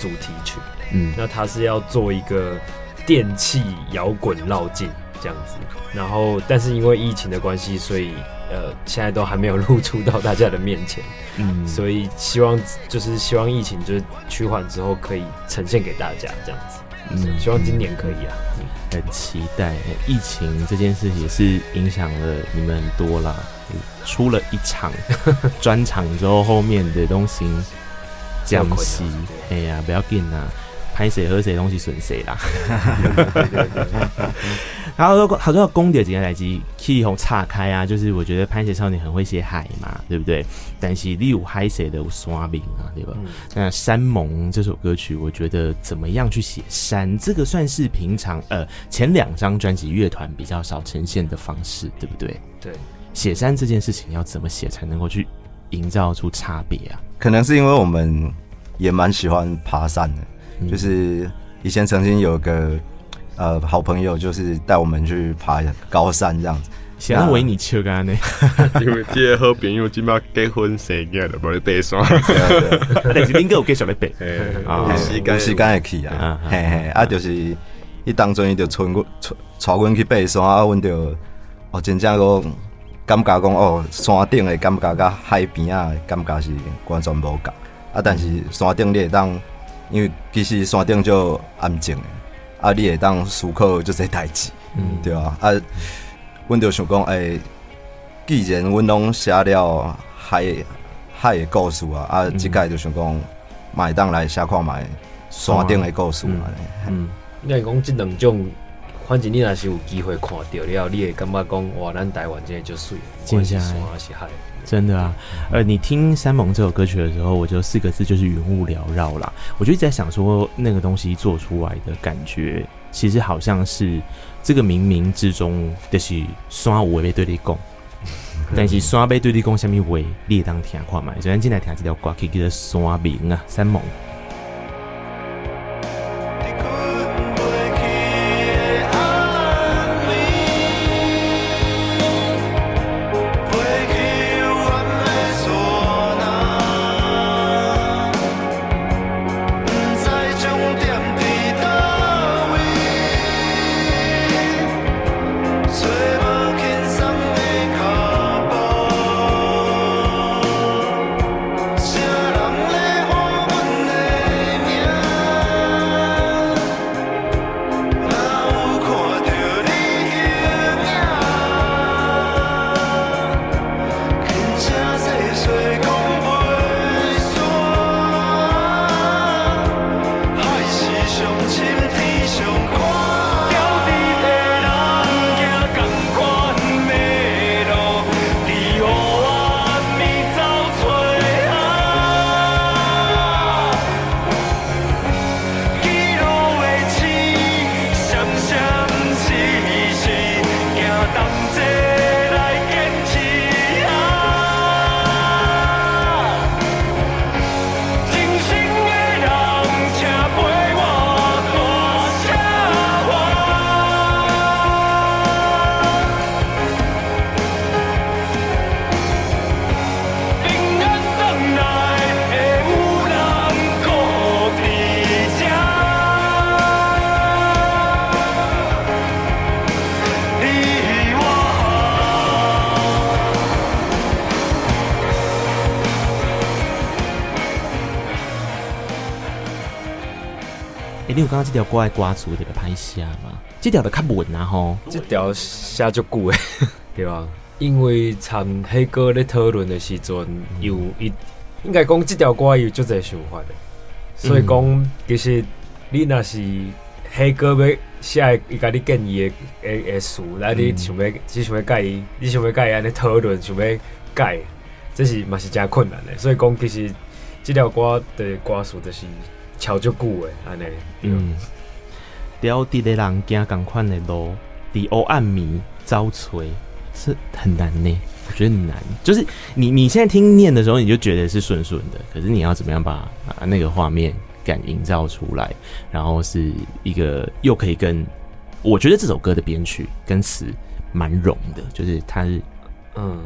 主题曲。嗯，那它是要做一个电器摇滚绕境这样子，然后但是因为疫情的关系，所以呃现在都还没有露出到大家的面前。嗯，所以希望就是希望疫情就是趋缓之后可以呈现给大家这样子。嗯，希望今年可以啊。嗯，很期待。疫情这件事也是影响了你们很多啦。出了一场 专场之后，后面的东西江西，哎呀，不要紧啊，拍谁喝谁东西损谁啦。然后好多要公点几个来机，气候岔开啊，就是我觉得拍谁少年很会写海嘛，对不对？但是你有海谁的刷名啊，对吧？嗯、那山盟这首歌曲，我觉得怎么样去写山？这个算是平常呃前两张专辑乐团比较少呈现的方式，对不对？对。写山这件事情要怎么写才能够去营造出差别啊？可能是因为我们也蛮喜欢爬山的，嗯、就是以前曾经有个呃好朋友，就是带我们去爬高山这样子。想要为你去干呢？因为这个好朋友今麦结婚生囝了，不是爬山。但是恁哥有继续咧爬？有，时间时间会去啊，嘿嘿，啊，就是伊当中伊就带阮带阮去爬山啊，阮就哦真正讲。感觉讲哦，山顶的感觉甲海边啊，感觉是完全无共啊。但是山顶你会当，因为其实山顶就安静的，啊，你会当思考这些代志，嗯，对啊。啊，阮就想讲，诶、欸，既然阮拢写了海海的故事啊，啊，即个就想讲，买当来写看买山顶的故事啊。嗯，你讲即两种。反正你若是有机会看到了，你会感觉讲哇，咱台湾真的就水，接下来真的啊。呃，你听《山盟》这首歌曲的时候，我就四个字就是云雾缭绕啦。我就一直在想说，那个东西做出来的感觉，其实好像是这个冥冥之中就是山有被对你讲，但是山被对你讲什么话，你也当听看嘛。首先进来听这条歌曲，叫做《山盟》啊，《山盟》。这条歌爱刮出这个拍写嘛？这条的较稳啊吼，这条写就久诶，对吧？因为唱黑歌咧讨论的时阵，有一应该讲这条歌有足侪想法的，所以讲其实你若是黑歌要写伊甲你建议的诶诶词，来你想要只想要改伊，你想要改安尼讨论，想要改，这是嘛是真困难的。所以讲其实这条歌的歌词就是。超足久诶，安尼，嗯，貂伫的人行共款的路，伫黑暗迷遭锤，是很难呢。我觉得很难，就是你你现在听念的时候，你就觉得是顺顺的，可是你要怎么样把啊那个画面感营造出来，然后是一个又可以跟我觉得这首歌的编曲跟词蛮融的，就是它是嗯，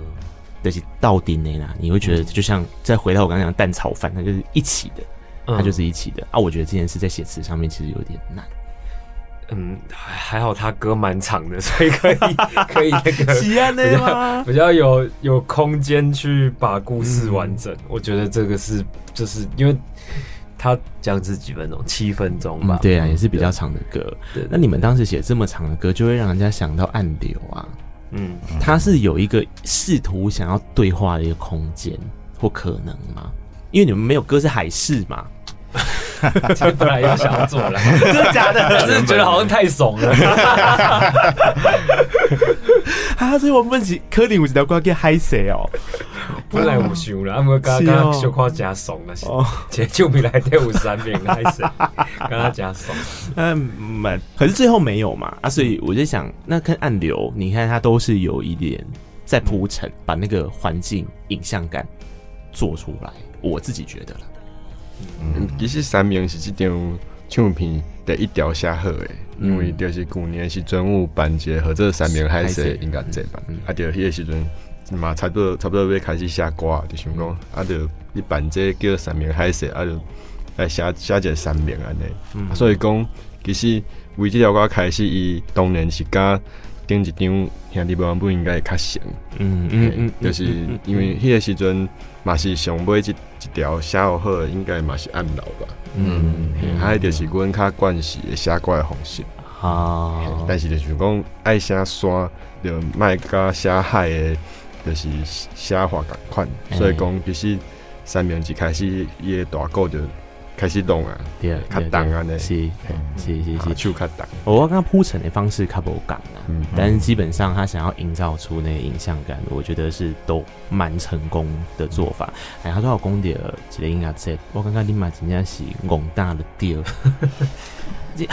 就是到底呢啦，你会觉得就像再回到我刚刚讲蛋炒饭，它就是一起的，它就是一起的啊。我觉得这件事在写词上面其实有点难。嗯，还好他歌蛮长的，所以可以 可以那个比较比较有有空间去把故事完整。嗯、我觉得这个是就是因为他这样子几分钟，七分钟吧、嗯。对啊，也是比较长的歌。对，那你们当时写这么长的歌，就会让人家想到暗流啊。嗯，他是有一个试图想要对话的一个空间或可能吗？因为你们没有歌是海誓嘛。其实本来要想要做了，真的假的？只是觉得好像太怂了。啊，所以我问起柯林，我一条歌叫嗨谁哦？本来有想了，啊，我刚刚小夸加怂了，哦，结就没来第五三名嗨谁？刚刚加怂，嗯，蛮，可是最后没有嘛？啊，所以我就想，那跟暗流，你看它都是有一点在铺陈，把那个环境影像感做出来，我自己觉得了。嗯，其实三明是这张唱片第一条写好的，因为就是去年是专务办结合这三明还是应该这版，啊，就迄个时阵嘛，差不多差不多要开始写歌，就想讲啊，就你办这叫三明还是啊，就来写写一个三明安尼，所以讲其实为这条歌开始，伊当然是甲顶一张兄弟们本应该会较像，嗯嗯嗯，就是因为迄个时阵嘛是上尾一。一条写好好，应该嘛是暗流吧。嗯，还有就是阮较惯势诶写歌的方式。啊，但是就是讲爱写山，就卖甲写海的，就是写法共款。所以讲其实三明治开始伊的大鼓就开始动啊，对，较重啊，呢是是是是，手较重。我刚刚铺陈的方式较无共啊，嗯，但是基本上他想要营造出那个影像感，我觉得是都蛮成功的做法。哎，他说我讲的一个音乐节，我刚刚你嘛真正是广大的调，就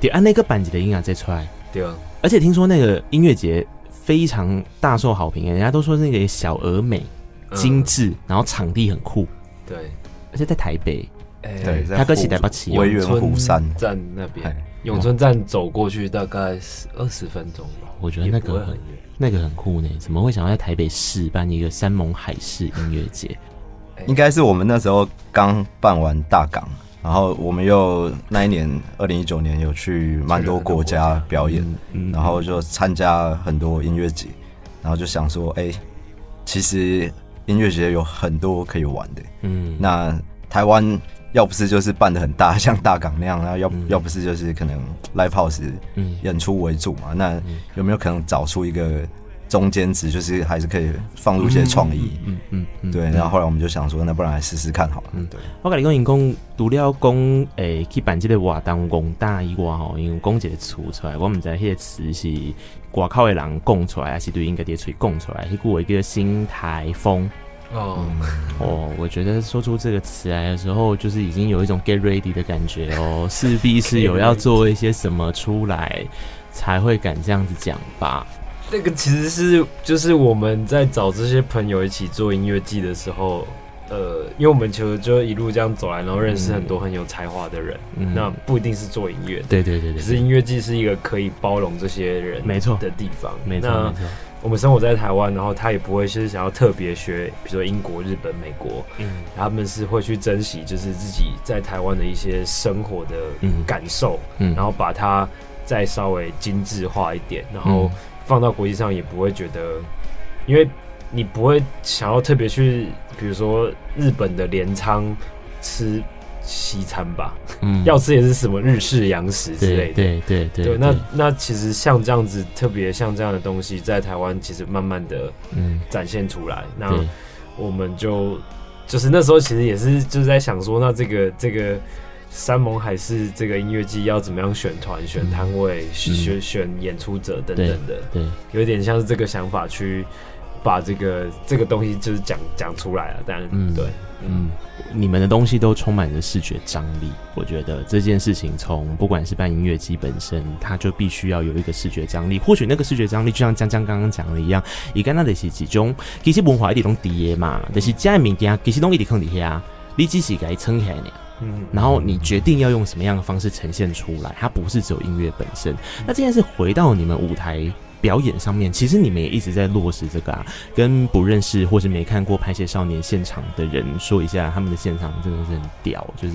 就按那个版级的音乐节出来，对，而且听说那个音乐节非常大受好评，人家都说那个小而美、精致，然后场地很酷，对，而且在台北。欸、对，他歌起台北起维园湖山站那边，永春站走过去大概二十分钟吧。我觉得那个很那个很酷呢，怎么会想要在台北市办一个山盟海誓音乐节？应该是我们那时候刚办完大港，然后我们又那一年二零一九年有去蛮多国家表演，然后就参加很多音乐节，然后就想说，哎、欸，其实音乐节有很多可以玩的。嗯，那台湾。要不是就是办的很大，像大港那样，然后要、嗯、要不是就是可能 live house 演出为主嘛，嗯、那有没有可能找出一个中间值，就是还是可以放入一些创意？嗯嗯，对。然后后来我们就想说，那不然来试试看好了。嗯，对。我跟你讲，因讲除了讲诶去办这个活动广大以外吼，因为讲一个词出来，我们知道迄个词是外口的人讲出来，还是对应该在嘴讲出来？迄句话叫新台风。哦、嗯、哦，我觉得说出这个词来的时候，就是已经有一种 get ready 的感觉哦，势必是有要做一些什么出来，才会敢这样子讲吧。那个其实是就是我们在找这些朋友一起做音乐季的时候，呃，因为我们其实就一路这样走来，然后认识很多很有才华的人，嗯、那不一定是做音乐，对对对对，只是音乐季是一个可以包容这些人没错。的地方，没错没错。我们生活在台湾，然后他也不会是想要特别学，比如说英国、日本、美国，嗯，他们是会去珍惜，就是自己在台湾的一些生活的感受，嗯，然后把它再稍微精致化一点，然后放到国际上也不会觉得，因为你不会想要特别去，比如说日本的镰仓吃。西餐吧，嗯，要吃也是什么日式洋食之类的，对对对对。那那其实像这样子，特别像这样的东西，在台湾其实慢慢的嗯。展现出来。那我们就就是那时候其实也是就是在想说，那这个这个山盟海誓这个音乐季要怎么样选团、选摊位、选选演出者等等的，对，有点像是这个想法去把这个这个东西就是讲讲出来了。但嗯，对。嗯，你们的东西都充满着视觉张力。我觉得这件事情，从不管是办音乐季本身，它就必须要有一个视觉张力。或许那个视觉张力，就像江江刚刚讲的一样，伊干那的是几种，其实文化一点都低嘛，但是家里面其实东西一直放底下，你只是给撑起来，嗯，然后你决定要用什么样的方式呈现出来，它不是只有音乐本身。那这件事回到你们舞台表演上面，其实你们也一直在落实这个啊，跟不认识或是没看过《拍谢少年》现场的人说一下，他们的现场真的是很屌，就是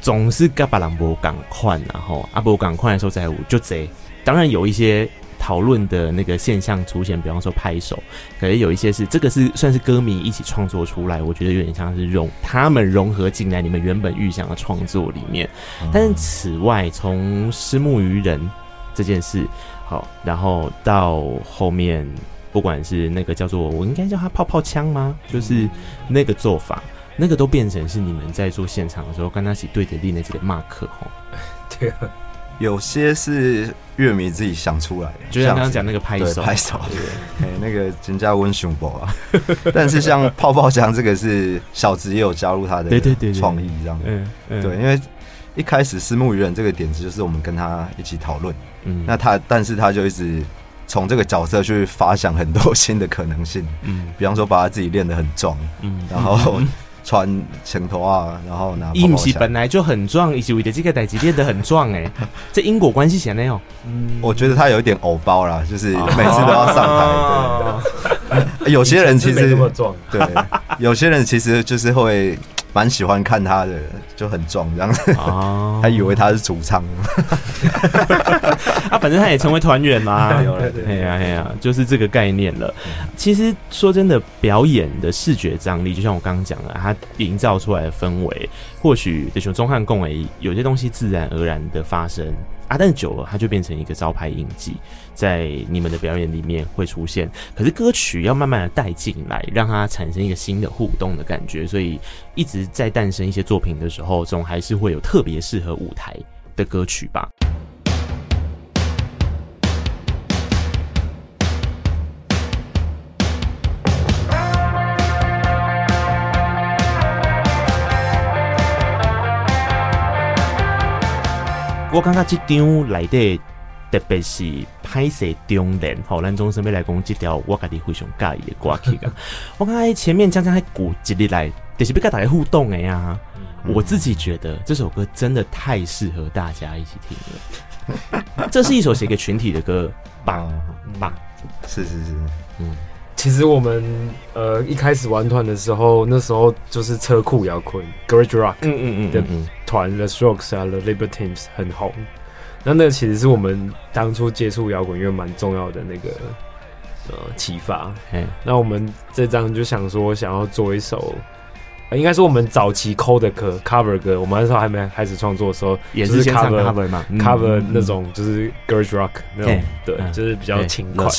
总是嘎巴朗博赶快，然后阿伯赶快的时候在舞就贼，当然有一些。讨论的那个现象出现，比方说拍手，可能有一些是这个是算是歌迷一起创作出来，我觉得有点像是融他们融合进来你们原本预想的创作里面。但是此外，从虱目鱼人这件事，好，然后到后面，不管是那个叫做我应该叫他泡泡枪吗？就是那个做法，那个都变成是你们在做现场的时候跟他一起对着立那几个 mark 吼，对啊。有些是乐迷自己想出来的，就像刚刚讲那个拍手，拍手，对，哎，那个人家温熊博啊。但是像泡泡枪这个是小子也有加入他的对对对创意这样，嗯，对，因为一开始私募鱼人这个点子就是我们跟他一起讨论，嗯，那他但是他就一直从这个角色去发想很多新的可能性，嗯，比方说把他自己练得很壮，嗯，然后。穿前头啊，然后拿。伊不是本来就很壮，伊是为的这个代志练得很壮哎，这因果关系显然哦。嗯，我觉得他有一点偶包啦，就是每次都要上台。对，有些人其实对，有些人其实就是会。蛮喜欢看他的，就很壮这样。子，哦、他以为他是主唱，啊，反正他也成为团员嘛，哎呀哎呀，就是这个概念了。其实说真的，表演的视觉张力，就像我刚刚讲的，他营造出来的氛围，或许就像钟汉共诶，有些东西自然而然的发生。啊，但是久了，它就变成一个招牌印记，在你们的表演里面会出现。可是歌曲要慢慢的带进来，让它产生一个新的互动的感觉，所以一直在诞生一些作品的时候，总还是会有特别适合舞台的歌曲吧。我感觉这张来的特别是拍摄中年，好，咱终身要来讲这条我家己非常介意的歌曲啊。我感觉前面将将还鼓起力来，就是要跟大家互动的呀。嗯、我自己觉得这首歌真的太适合大家一起听了。这是一首写给群体的歌，棒棒，是是是，嗯。其实我们呃一开始玩团的时候，那时候就是车库摇滚，Garage Rock，嗯嗯嗯的团，The Strokes 啊，The Libertines 很红。那那其实是我们当初接触摇滚乐蛮重要的那个呃启发。嘿那我们这张就想说，想要做一首。应该是我们早期抠的歌，cover 歌。我们那时候还没开始创作的时候，也是 cover cover 嘛，cover 那种就是 garage rock 那种，对，就是比较轻快的。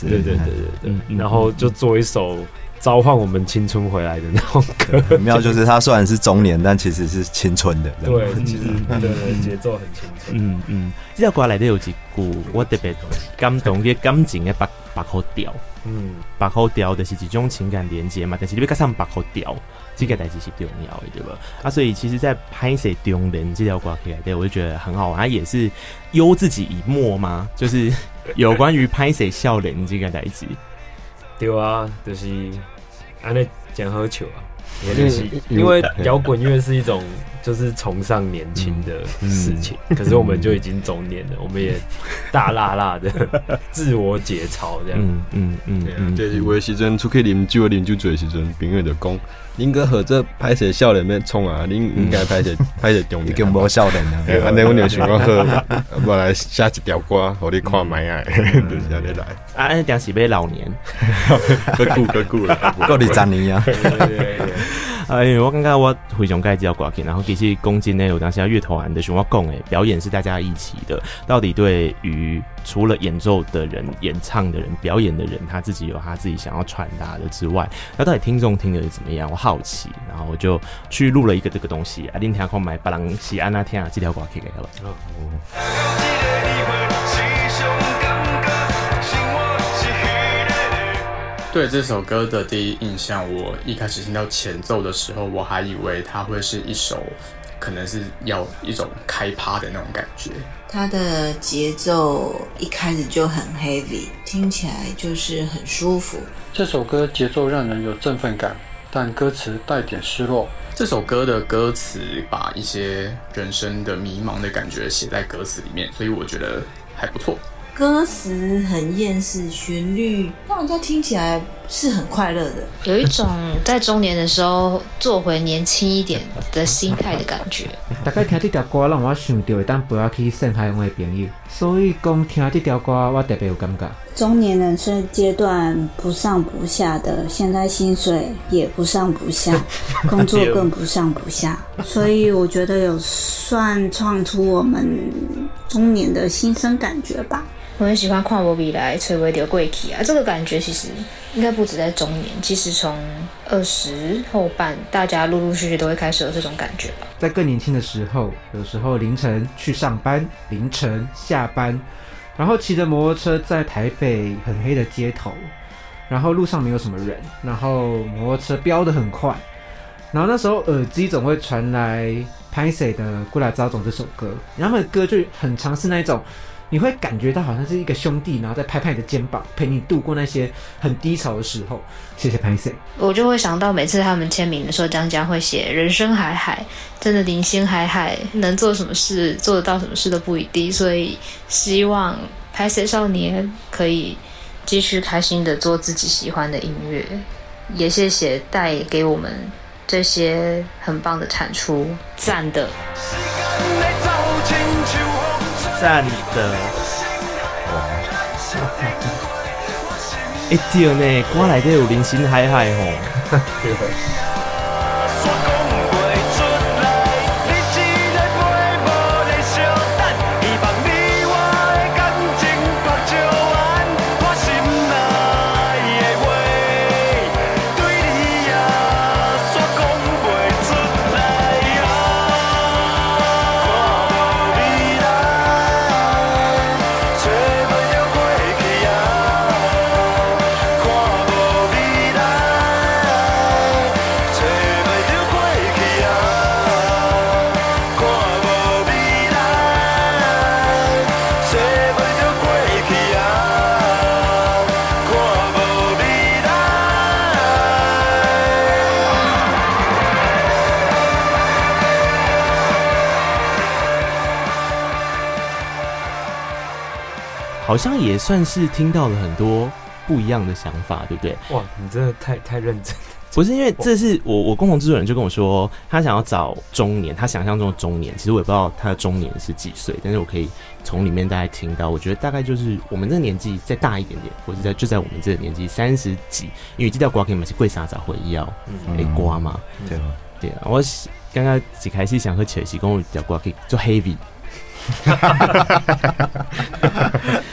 对对对对对。然后就做一首召唤我们青春回来的那种歌。很妙，就是它虽然是中年，但其实是青春的。对，其实对节奏很青春。嗯嗯，这首歌来的有几句我特别感动的感情的白白口调。嗯，白口调的是一种情感连接嘛，但是你要加上白口调。这个代志是重要的，对吧？啊，所以其实，在拍摄中年这条歌曲，对，我就觉得很好玩。它也是忧自己以沫吗？就是 有关于拍摄笑脸这个代志。对啊，就是安尼讲好笑啊。也就是因为摇滚乐是一种就是崇尚年轻的事情，可是我们就已经中年了，我们也大辣辣的自我解嘲这样。嗯嗯嗯，对，有的时阵出去啉酒，啉酒醉的时阵，朋友就讲，恁哥和这拍摄笑脸面冲啊，恁应该拍摄 拍摄中年，更无笑脸啊。安尼我就想讲好，我来写一条歌，互你看卖啊，就是安尼来。啊，安尼定是要老年，够久够久了，够二十年啊。哎，我刚刚我非常介绍歌曲，然后其实公斤呢，有当时乐团的像我讲诶，表演是大家一起的，到底对于除了演奏的人、演唱的人、表演的人，他自己有他自己想要传达的之外，那到底听众听的是怎么样？我好奇，然后我就去录了一个这个东西，啊，恁听看买别人是安那听啊，这条歌曲给好了。对这首歌的第一印象，我一开始听到前奏的时候，我还以为它会是一首，可能是要一种开趴的那种感觉。它的节奏一开始就很 heavy，听起来就是很舒服。这首歌节奏让人有振奋感，但歌词带点失落。这首歌的歌词把一些人生的迷茫的感觉写在歌词里面，所以我觉得还不错。歌词很厌世，旋律让人家听起来是很快乐的，有一种在中年的时候做回年轻一点的心态的感觉。大概听这条歌让我想到会当陪我去上海我的朋友，所以讲听这条歌我特别有感觉。中年人生阶段不上不下的，现在薪水也不上不下，工作更不上不下，所以我觉得有算创出我们中年的新生感觉吧。我很喜欢跨我未来成为的贵气啊，这个感觉其实应该不止在中年，其实从二十后半，大家陆陆续续都会开始有这种感觉吧。在更年轻的时候，有时候凌晨去上班，凌晨下班，然后骑着摩托车在台北很黑的街头，然后路上没有什么人，然后摩托车飙得很快，然后那时候耳机总会传来拍谁的《过来招总》这首歌，然后他的歌就很常是那种。你会感觉到好像是一个兄弟，然后在拍拍你的肩膀，陪你度过那些很低潮的时候。谢谢拍谢。我就会想到每次他们签名的时候，江江会写“人生海海”，真的零星海海，能做什么事，做得到什么事都不一定。所以希望拍谢少年可以继续开心的做自己喜欢的音乐，也谢谢带给我们这些很棒的产出，赞的。赞的，哇！一定呢，歌内底有林心海海吼。好像也算是听到了很多不一样的想法，对不对？哇，你真的太太认真了。不是因为这是我我共同制作人就跟我说，他想要找中年，他想象中的中年，其实我也不知道他的中年是几岁，但是我可以从里面大概听到，我觉得大概就是我们这个年纪再大一点点，或者在就在我们这个年纪三十几，因为这条瓜可以买是贵啥子回忆要没瓜嘛，对啊对啊，我刚刚一开始想和切西跟我条瓜可以做 heavy。哈哈哈哈哈！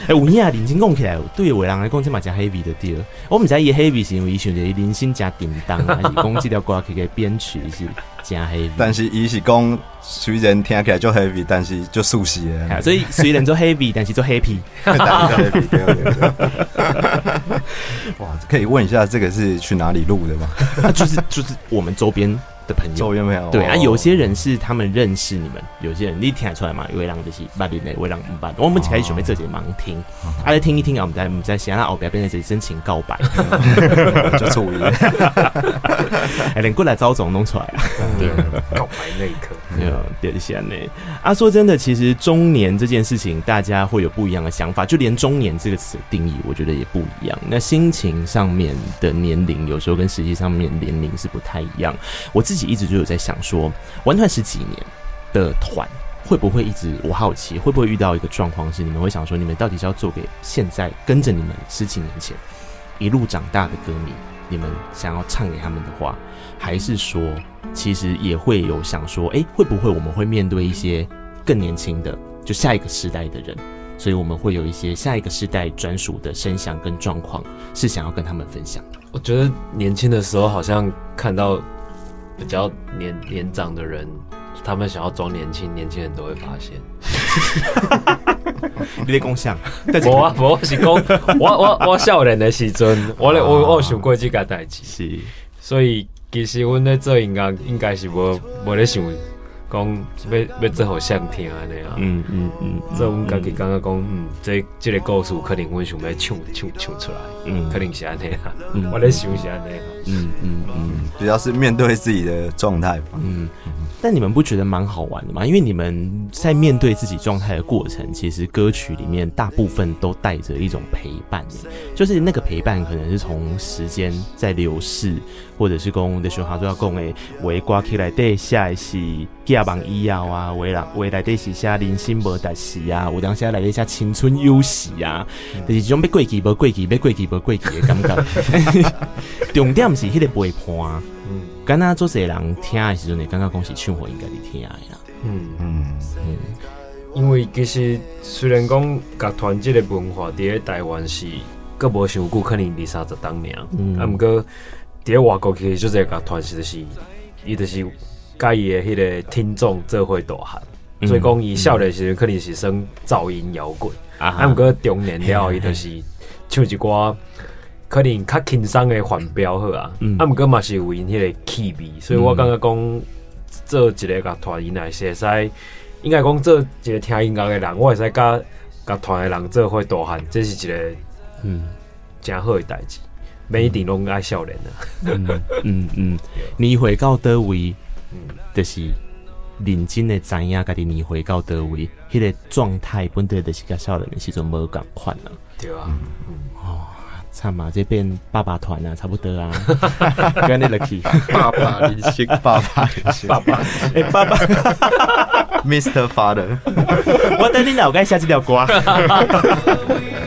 哎，有影认真讲起来，对有人来讲，这嘛真 heavy 的调。我们知伊 heavy 是因为伊选择零星加叮当，还是讲这条歌曲嘅编曲是加 heavy？但是伊是讲虽然听起来就 heavy，但是就熟悉的。所以虽然做 heavy，但是做 happy。哇，可以问一下，这个是去哪里录的吗？就是就是我们周边。的朋友有没有？对啊，有些人是他们认识你们，有些人你听得出来嘛？有位让这些八零内，会让五八。我们开始准备这节盲听，啊，来听一听啊，我们在我们在先让后边变成这里真情告白，就错了。哎，连过来招总弄出来了，对，告白那一刻，有点像呢。啊，说真的，其实中年这件事情，大家会有不一样的想法，就连中年这个词的定义，我觉得也不一样。那心情上面的年龄，有时候跟实际上面年龄是不太一样。我自己。己一直就有在想说，玩团十几年的团会不会一直？我好奇会不会遇到一个状况是，你们会想说，你们到底是要做给现在跟着你们十几年前一路长大的歌迷，你们想要唱给他们的话，还是说，其实也会有想说，哎，会不会我们会面对一些更年轻的，就下一个时代的人，所以我们会有一些下一个时代专属的声响跟状况，是想要跟他们分享。我觉得年轻的时候好像看到。比较年年长的人，他们想要装年轻，年轻人都会发现。你的共享，我啊，我是讲，我我我少年的时阵，我我我有想过这个代志，是，所以其实阮咧做音乐，应该是无无咧想讲要要做好像听安尼啊，嗯嗯嗯，所以阮家己感觉讲，嗯，这这个故事可能阮想要唱唱唱出来，嗯，可能是安尼啊，我咧想是安尼。嗯嗯嗯，比较是面对自己的状态吧。嗯，但你们不觉得蛮好玩的吗？因为你们在面对自己状态的过程，其实歌曲里面大部分都带着一种陪伴，就是那个陪伴可能是从时间在流逝，或者是讲的时候都要讲诶，为挂起来底下是寄望以后啊，为人为来底是写人生无代志啊，有当下来底下青春有喜啊，就是这种要过期无过期，要过期无过期的感觉。重点是迄个陪伴，嗯，敢若做侪人听的时阵，你感觉讲是唱互应该你听的啦，嗯。嗯。嗯，因为其实虽然讲乐团即个文化伫台湾是阁无想久，可能二三十当年，嗯，啊，毋过伫外国其实做侪乐团是就是伊就是甲伊的迄个听众做伙大汉，嗯、所以讲伊少年时阵可能是算噪音摇滚，啊，毋过中年了伊就是唱一寡。可能较轻松的环标好啊，啊，毋过嘛是有因迄个气味，所以我感觉讲做一个乐团，因来是会使，应该讲做一个听音乐的人，我会使甲乐团的人做伙大汉，这是一个嗯。诚好的代志，每一定拢爱少年啊，嗯嗯嗯，年回到倒位，嗯，就是认真的知影家己年岁到倒位，迄个状态本地就是甲少年的时阵无共款啊，对啊，嗯。哦。差嘛，这边爸爸团啊，差不多啊。跟那个 key，爸爸爸爸爸爸，哎，爸爸，Mr. Father，我等你老盖下这条歌。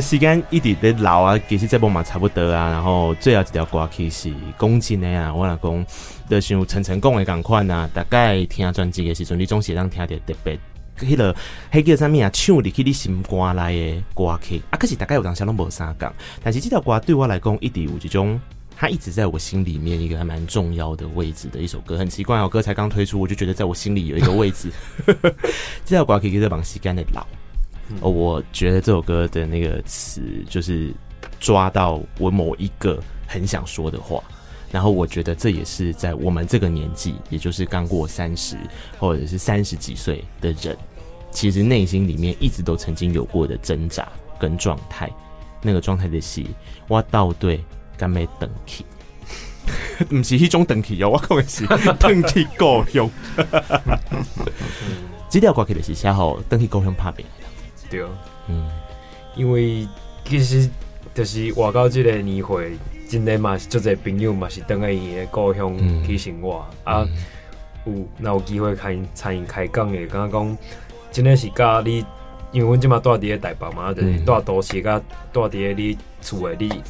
呃，时间一直在老啊，其实这部嘛差不多啊。然后最后一条歌曲是讲真的啊，我来讲，就像陈晨讲的同款啊。大概听专辑的时阵，你总是让听着特别，迄个迄个啥物啊，唱入去你心肝内的歌曲啊。可是大概有当时拢无啥讲，但是这条歌对我来讲，一直有这种，它一直在我心里面一个还蛮重要的位置的一首歌。很奇怪，我歌才刚推出，我就觉得在我心里有一个位置。这条歌可以叫做《往时间的老》。哦，我觉得这首歌的那个词就是抓到我某一个很想说的话，然后我觉得这也是在我们这个年纪，也就是刚过三十或者是三十几岁的人，其实内心里面一直都曾经有过的挣扎跟状态。那个状态的是我到底干没等起？不是一种等起哟，我讲的是 等起高雄。这条歌曲的是写好等起高雄拍片。对，嗯，因为其实就是活到这个年岁，真的嘛是做侪朋友嘛是等在伊的故乡去生活、嗯、啊，有那有机会开参因开讲的，刚刚讲真的是甲你，因为阮即嘛住伫咧台北嘛，就是住都市甲住伫咧你厝的你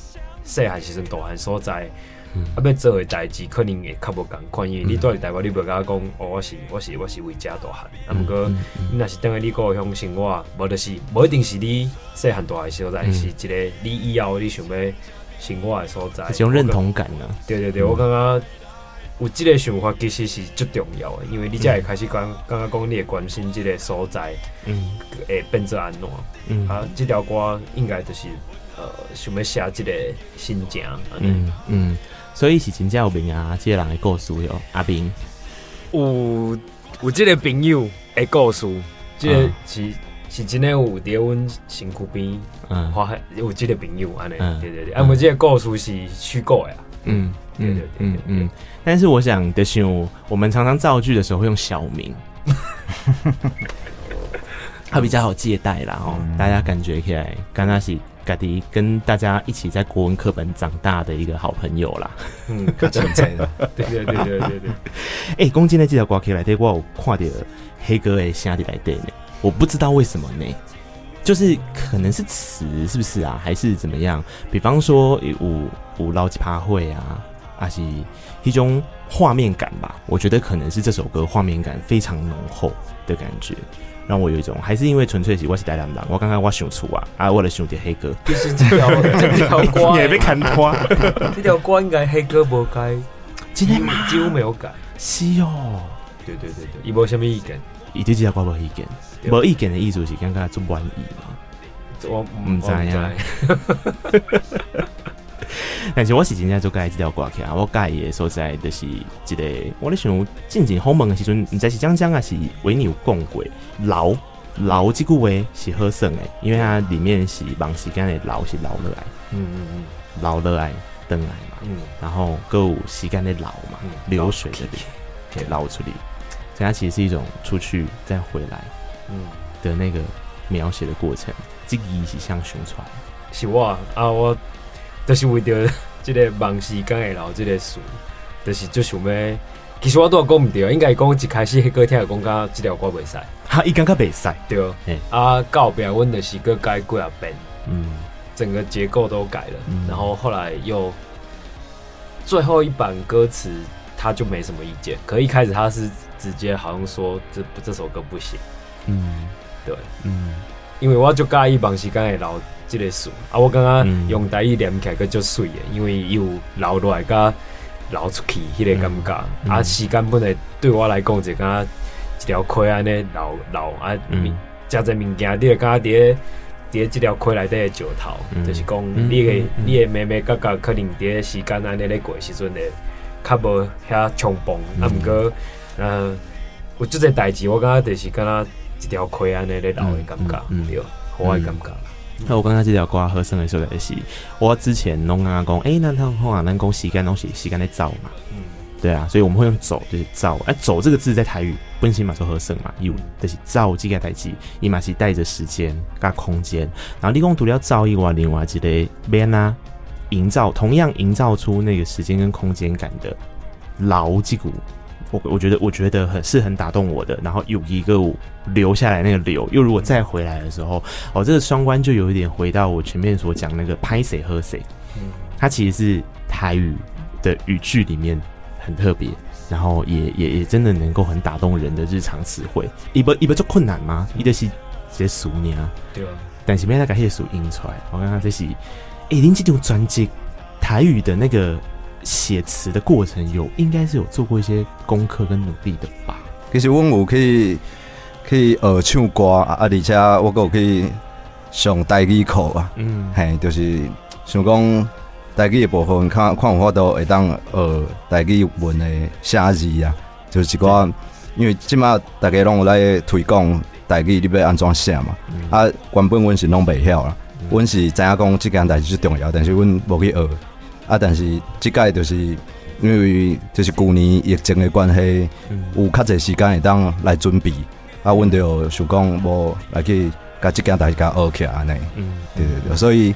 细汉时阵大汉所在。嗯、啊，要做的代志可能会较无共款，因为你住伫台湾，你袂甲我讲，哦，我是我是我是为家大汉。啊，毋过你若是等于你故乡生活，无就是无一定是你细汉大诶所在，嗯、是一个你以后你想要生活的所在。一种认同感呢？对对对，我感觉有即个想法其实是最重要的，因为你才会开始讲，刚刚讲你会关心即个所在，嗯，会变做安怎？嗯，啊，即条歌应该就是呃想要写即个心情，嗯嗯。所以是真正有名啊，这个人的故事哟。阿斌有有即个朋友的故事，这个是、嗯、是真的有伫阮身躯边，嗯，有即个朋友安尼，对对对，啊，我这个故事是虚构的，嗯，对对对嗯嗯。但是我想的是，我们常常造句的时候会用小名，它比较好借贷啦哦，大家感觉起来，刚刚是嘎迪跟大家一起在国文课本长大的一个好朋友啦。嗯，真的，对对对对对对。哎，讲真的这条歌起来，对我有看到黑哥的声底来对呢，我不知道为什么呢，就是可能是词是不是啊，还是怎么样？比方说有有老几趴会啊，还是一种画面感吧？我觉得可能是这首歌画面感非常浓厚的感觉。让我有一种，还是因为纯粹是我是台南人，我刚刚我想出啊，啊，我的兄弟黑哥，就是这条这条歌，你也被砍瓜，这条歌应该黑哥不改，今天嘛几乎没有改，是哦，对对对对，伊无什么意见，伊对这条歌无意见，无意见的意思是刚刚做满意嘛，我唔知呀。但是我是真正做介这条歌曲啊，我介意的所在就是一个，我咧想进前访问的时阵，唔知是江江啊是维尼有讲过，老。老这句话是好耍的，因为它里面是忙时间的老是老落来，嗯嗯嗯，老落来等来嘛，嗯，然后够有时间的老嘛，嗯、流水的流，可以捞出来，所以它其实是一种出去再回来，嗯的那个描写的过程，这个意思像宣传，是我啊我。就是为着 这个忙时间会留这个事，就是就想要。其实我都讲唔对，应该讲一开始迄个听讲讲这条歌袂使，他一刚刚袂使，对。啊，到后边阮就是个改几啊遍，嗯，整个结构都改了，嗯、然后后来又最后一版歌词他就没什么意见，可一开始他是直接好像说这这首歌不行，嗯，对，嗯，因为我就介意忙时间会留。即个词啊，我感觉用台语念起来个足水的，因为伊有留落来甲留出去，迄个感觉、嗯、啊，时间本来对我来讲就刚一条溪安尼留留啊，加在物件，你会感觉伫伫即条溪内底的石头，嗯、就是讲你诶、嗯嗯、你诶妹妹哥哥可能伫时间安尼咧过时阵会较无遐冲动，啊，毋过呃，有即个代志，我感觉就是刚刚一条溪安尼咧留的感觉，嗯嗯、对，我的感觉。那我刚刚这条歌和声的时候，是我之前拢刚刚讲，哎、欸，那他后啊，咱讲时间拢是时间在走嘛，嗯，对啊，所以我们会用走，就是走，哎、啊，走这个字在台语本身嘛说和声嘛，有就是走这个代志，伊嘛是带着时间加空间，然后你讲除了造以外，另外一个边啊，营造同样营造出那个时间跟空间感的牢记股。我我觉得我觉得很是很打动我的，然后有一个留下来那个留，又如果再回来的时候，哦，这个双关就有一点回到我前面所讲那个拍谁喝谁，嗯，它其实是台语的语句里面很特别，然后也也也真的能够很打动人的日常词汇。一不一不就困难吗？一个是直接数你啊，对啊，但是没那个些数印出来，我看看这是，哎，您这种专辑台语的那个。写词的过程有应该是有做过一些功课跟努力的吧。其实我有可以可以学唱歌啊，而且我有可以上台语课啊。嗯，嘿，就是想讲台语的部分，看看有法度会当学台语文的写字啊。就是一寡，因为即马大家拢有来推广台语，你要安怎写嘛？嗯、啊，原本阮是拢袂晓啦，阮、嗯、是知影讲即件代志最重要，但是阮无去学。啊！但是即届就是因为就是旧年疫情的关系，嗯、有较侪时间会当来准备。啊，阮就想讲无来去甲即件代志甲学起来安尼。嗯，对对对。所以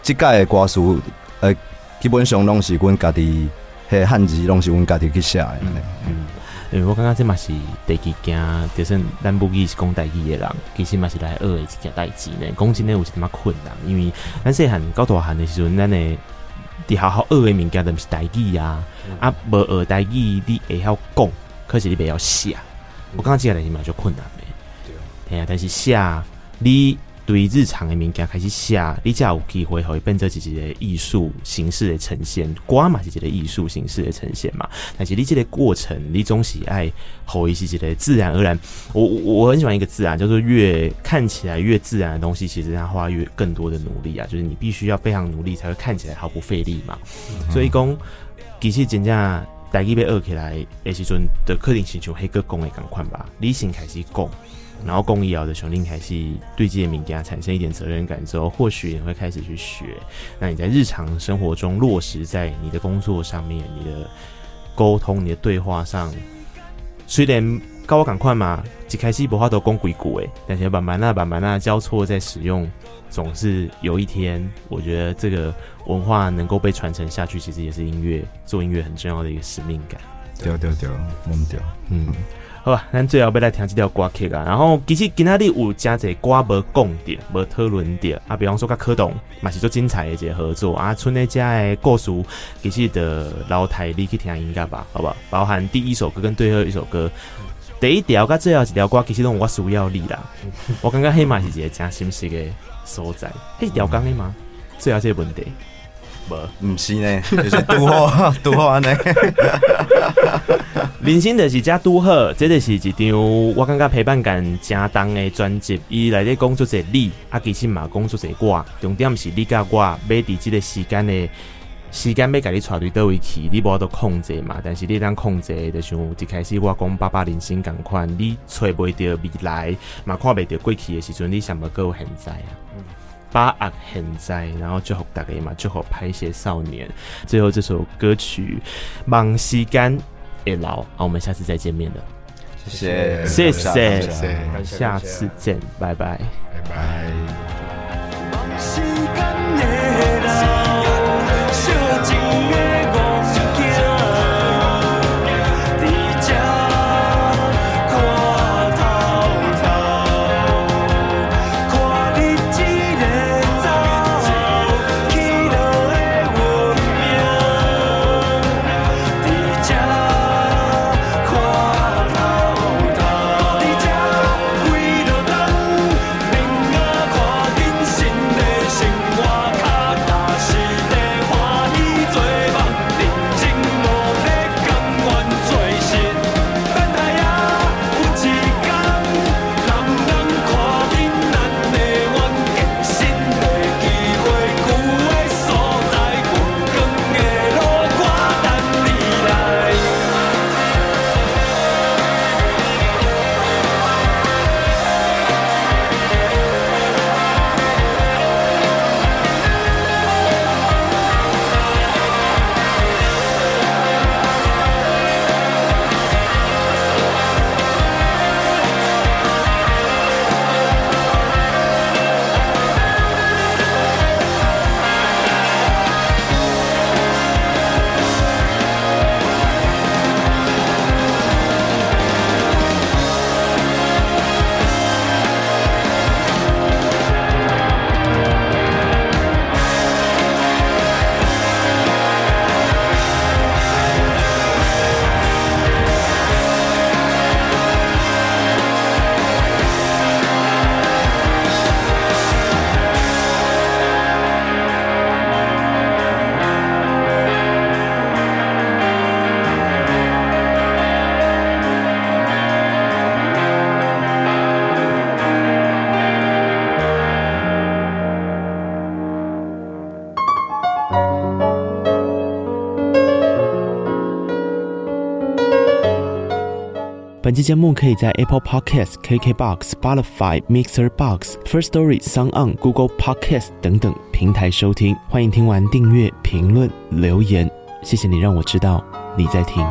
即届的歌词，呃，基本上拢是阮家己，迄汉字拢是阮家己去写的。嗯，嗯，因为我感觉这嘛是第几件，就算咱母语是讲台语的人，其实嘛是来学的一件代志呢。讲真的有一点仔困难，因为咱细汉到大汉的时阵，咱的。你好好学的物件都是台语啊，啊，无学台语你会晓讲，可是你袂晓写。我刚刚讲的是嘛就困难的，对。啊，但是写你对日常的物件开始写，你才有机会会变成自己的艺术形式的呈现，歌嘛是一个艺术形式的呈现嘛。但是你这个过程，你总是爱好一些自然而然。我我很喜欢一个自然，叫做越看起来越自然的东西，其实它花越更多的努力啊。就是你必须要非常努力，才会看起来毫不费力嘛。嗯、所以讲，其实真正台语要学起来，诶时阵的可能性就黑个讲的赶快吧，理性开始讲。然后，公益要的兄弟还是对这些物件产生一点责任感之后，或许你会开始去学。那你在日常生活中落实在你的工作上面，你的沟通、你的对话上，虽然高我赶快嘛，一开始无法度讲几句诶，但是慢慢啊慢慢啊交错在使用，总是有一天，我觉得这个文化能够被传承下去，其实也是音乐做音乐很重要的一个使命感。对对对，弄掉，嗯。好吧，咱最后要来听这条歌曲啊。然后其实今仔日有真侪歌无讲到，无讨论到啊。比方说，甲柯董嘛是做精彩的一个合作啊。春内家的故事，其实的老台你去听应该吧，好不好？包含第一首歌跟最后一首歌，第一条甲最后一条歌，其实拢我需要你啦。我感觉迄嘛是一个真心实的所在。迄条讲的吗？最后这个问题。不，唔是呢，就是拄好，拄好安尼。人生就是这拄好，这就是一张我感觉陪伴感正重的专辑。伊内底讲出者你，啊，其实嘛讲出者我，重点是你甲我，要伫这个时间的时间要甲你带对倒位去，你无法度控制嘛。但是你当控制，就像一开始我讲爸爸人生共款，你找袂到未来，嘛看袂到过去的时阵，你想要过现在啊？嗯把握现在，然后祝福大家嘛，祝福拍一些少年。最后这首歌曲《忙西干也老》，好，我们下次再见面了。谢谢，谢谢，谢谢，下次见，拜拜，拜拜。本期节目可以在 Apple Podcast、KKBox、Spotify、Mixer Box、First Story、Sound On、Google Podcast 等等平台收听。欢迎听完订阅、评论、留言，谢谢你让我知道你在听。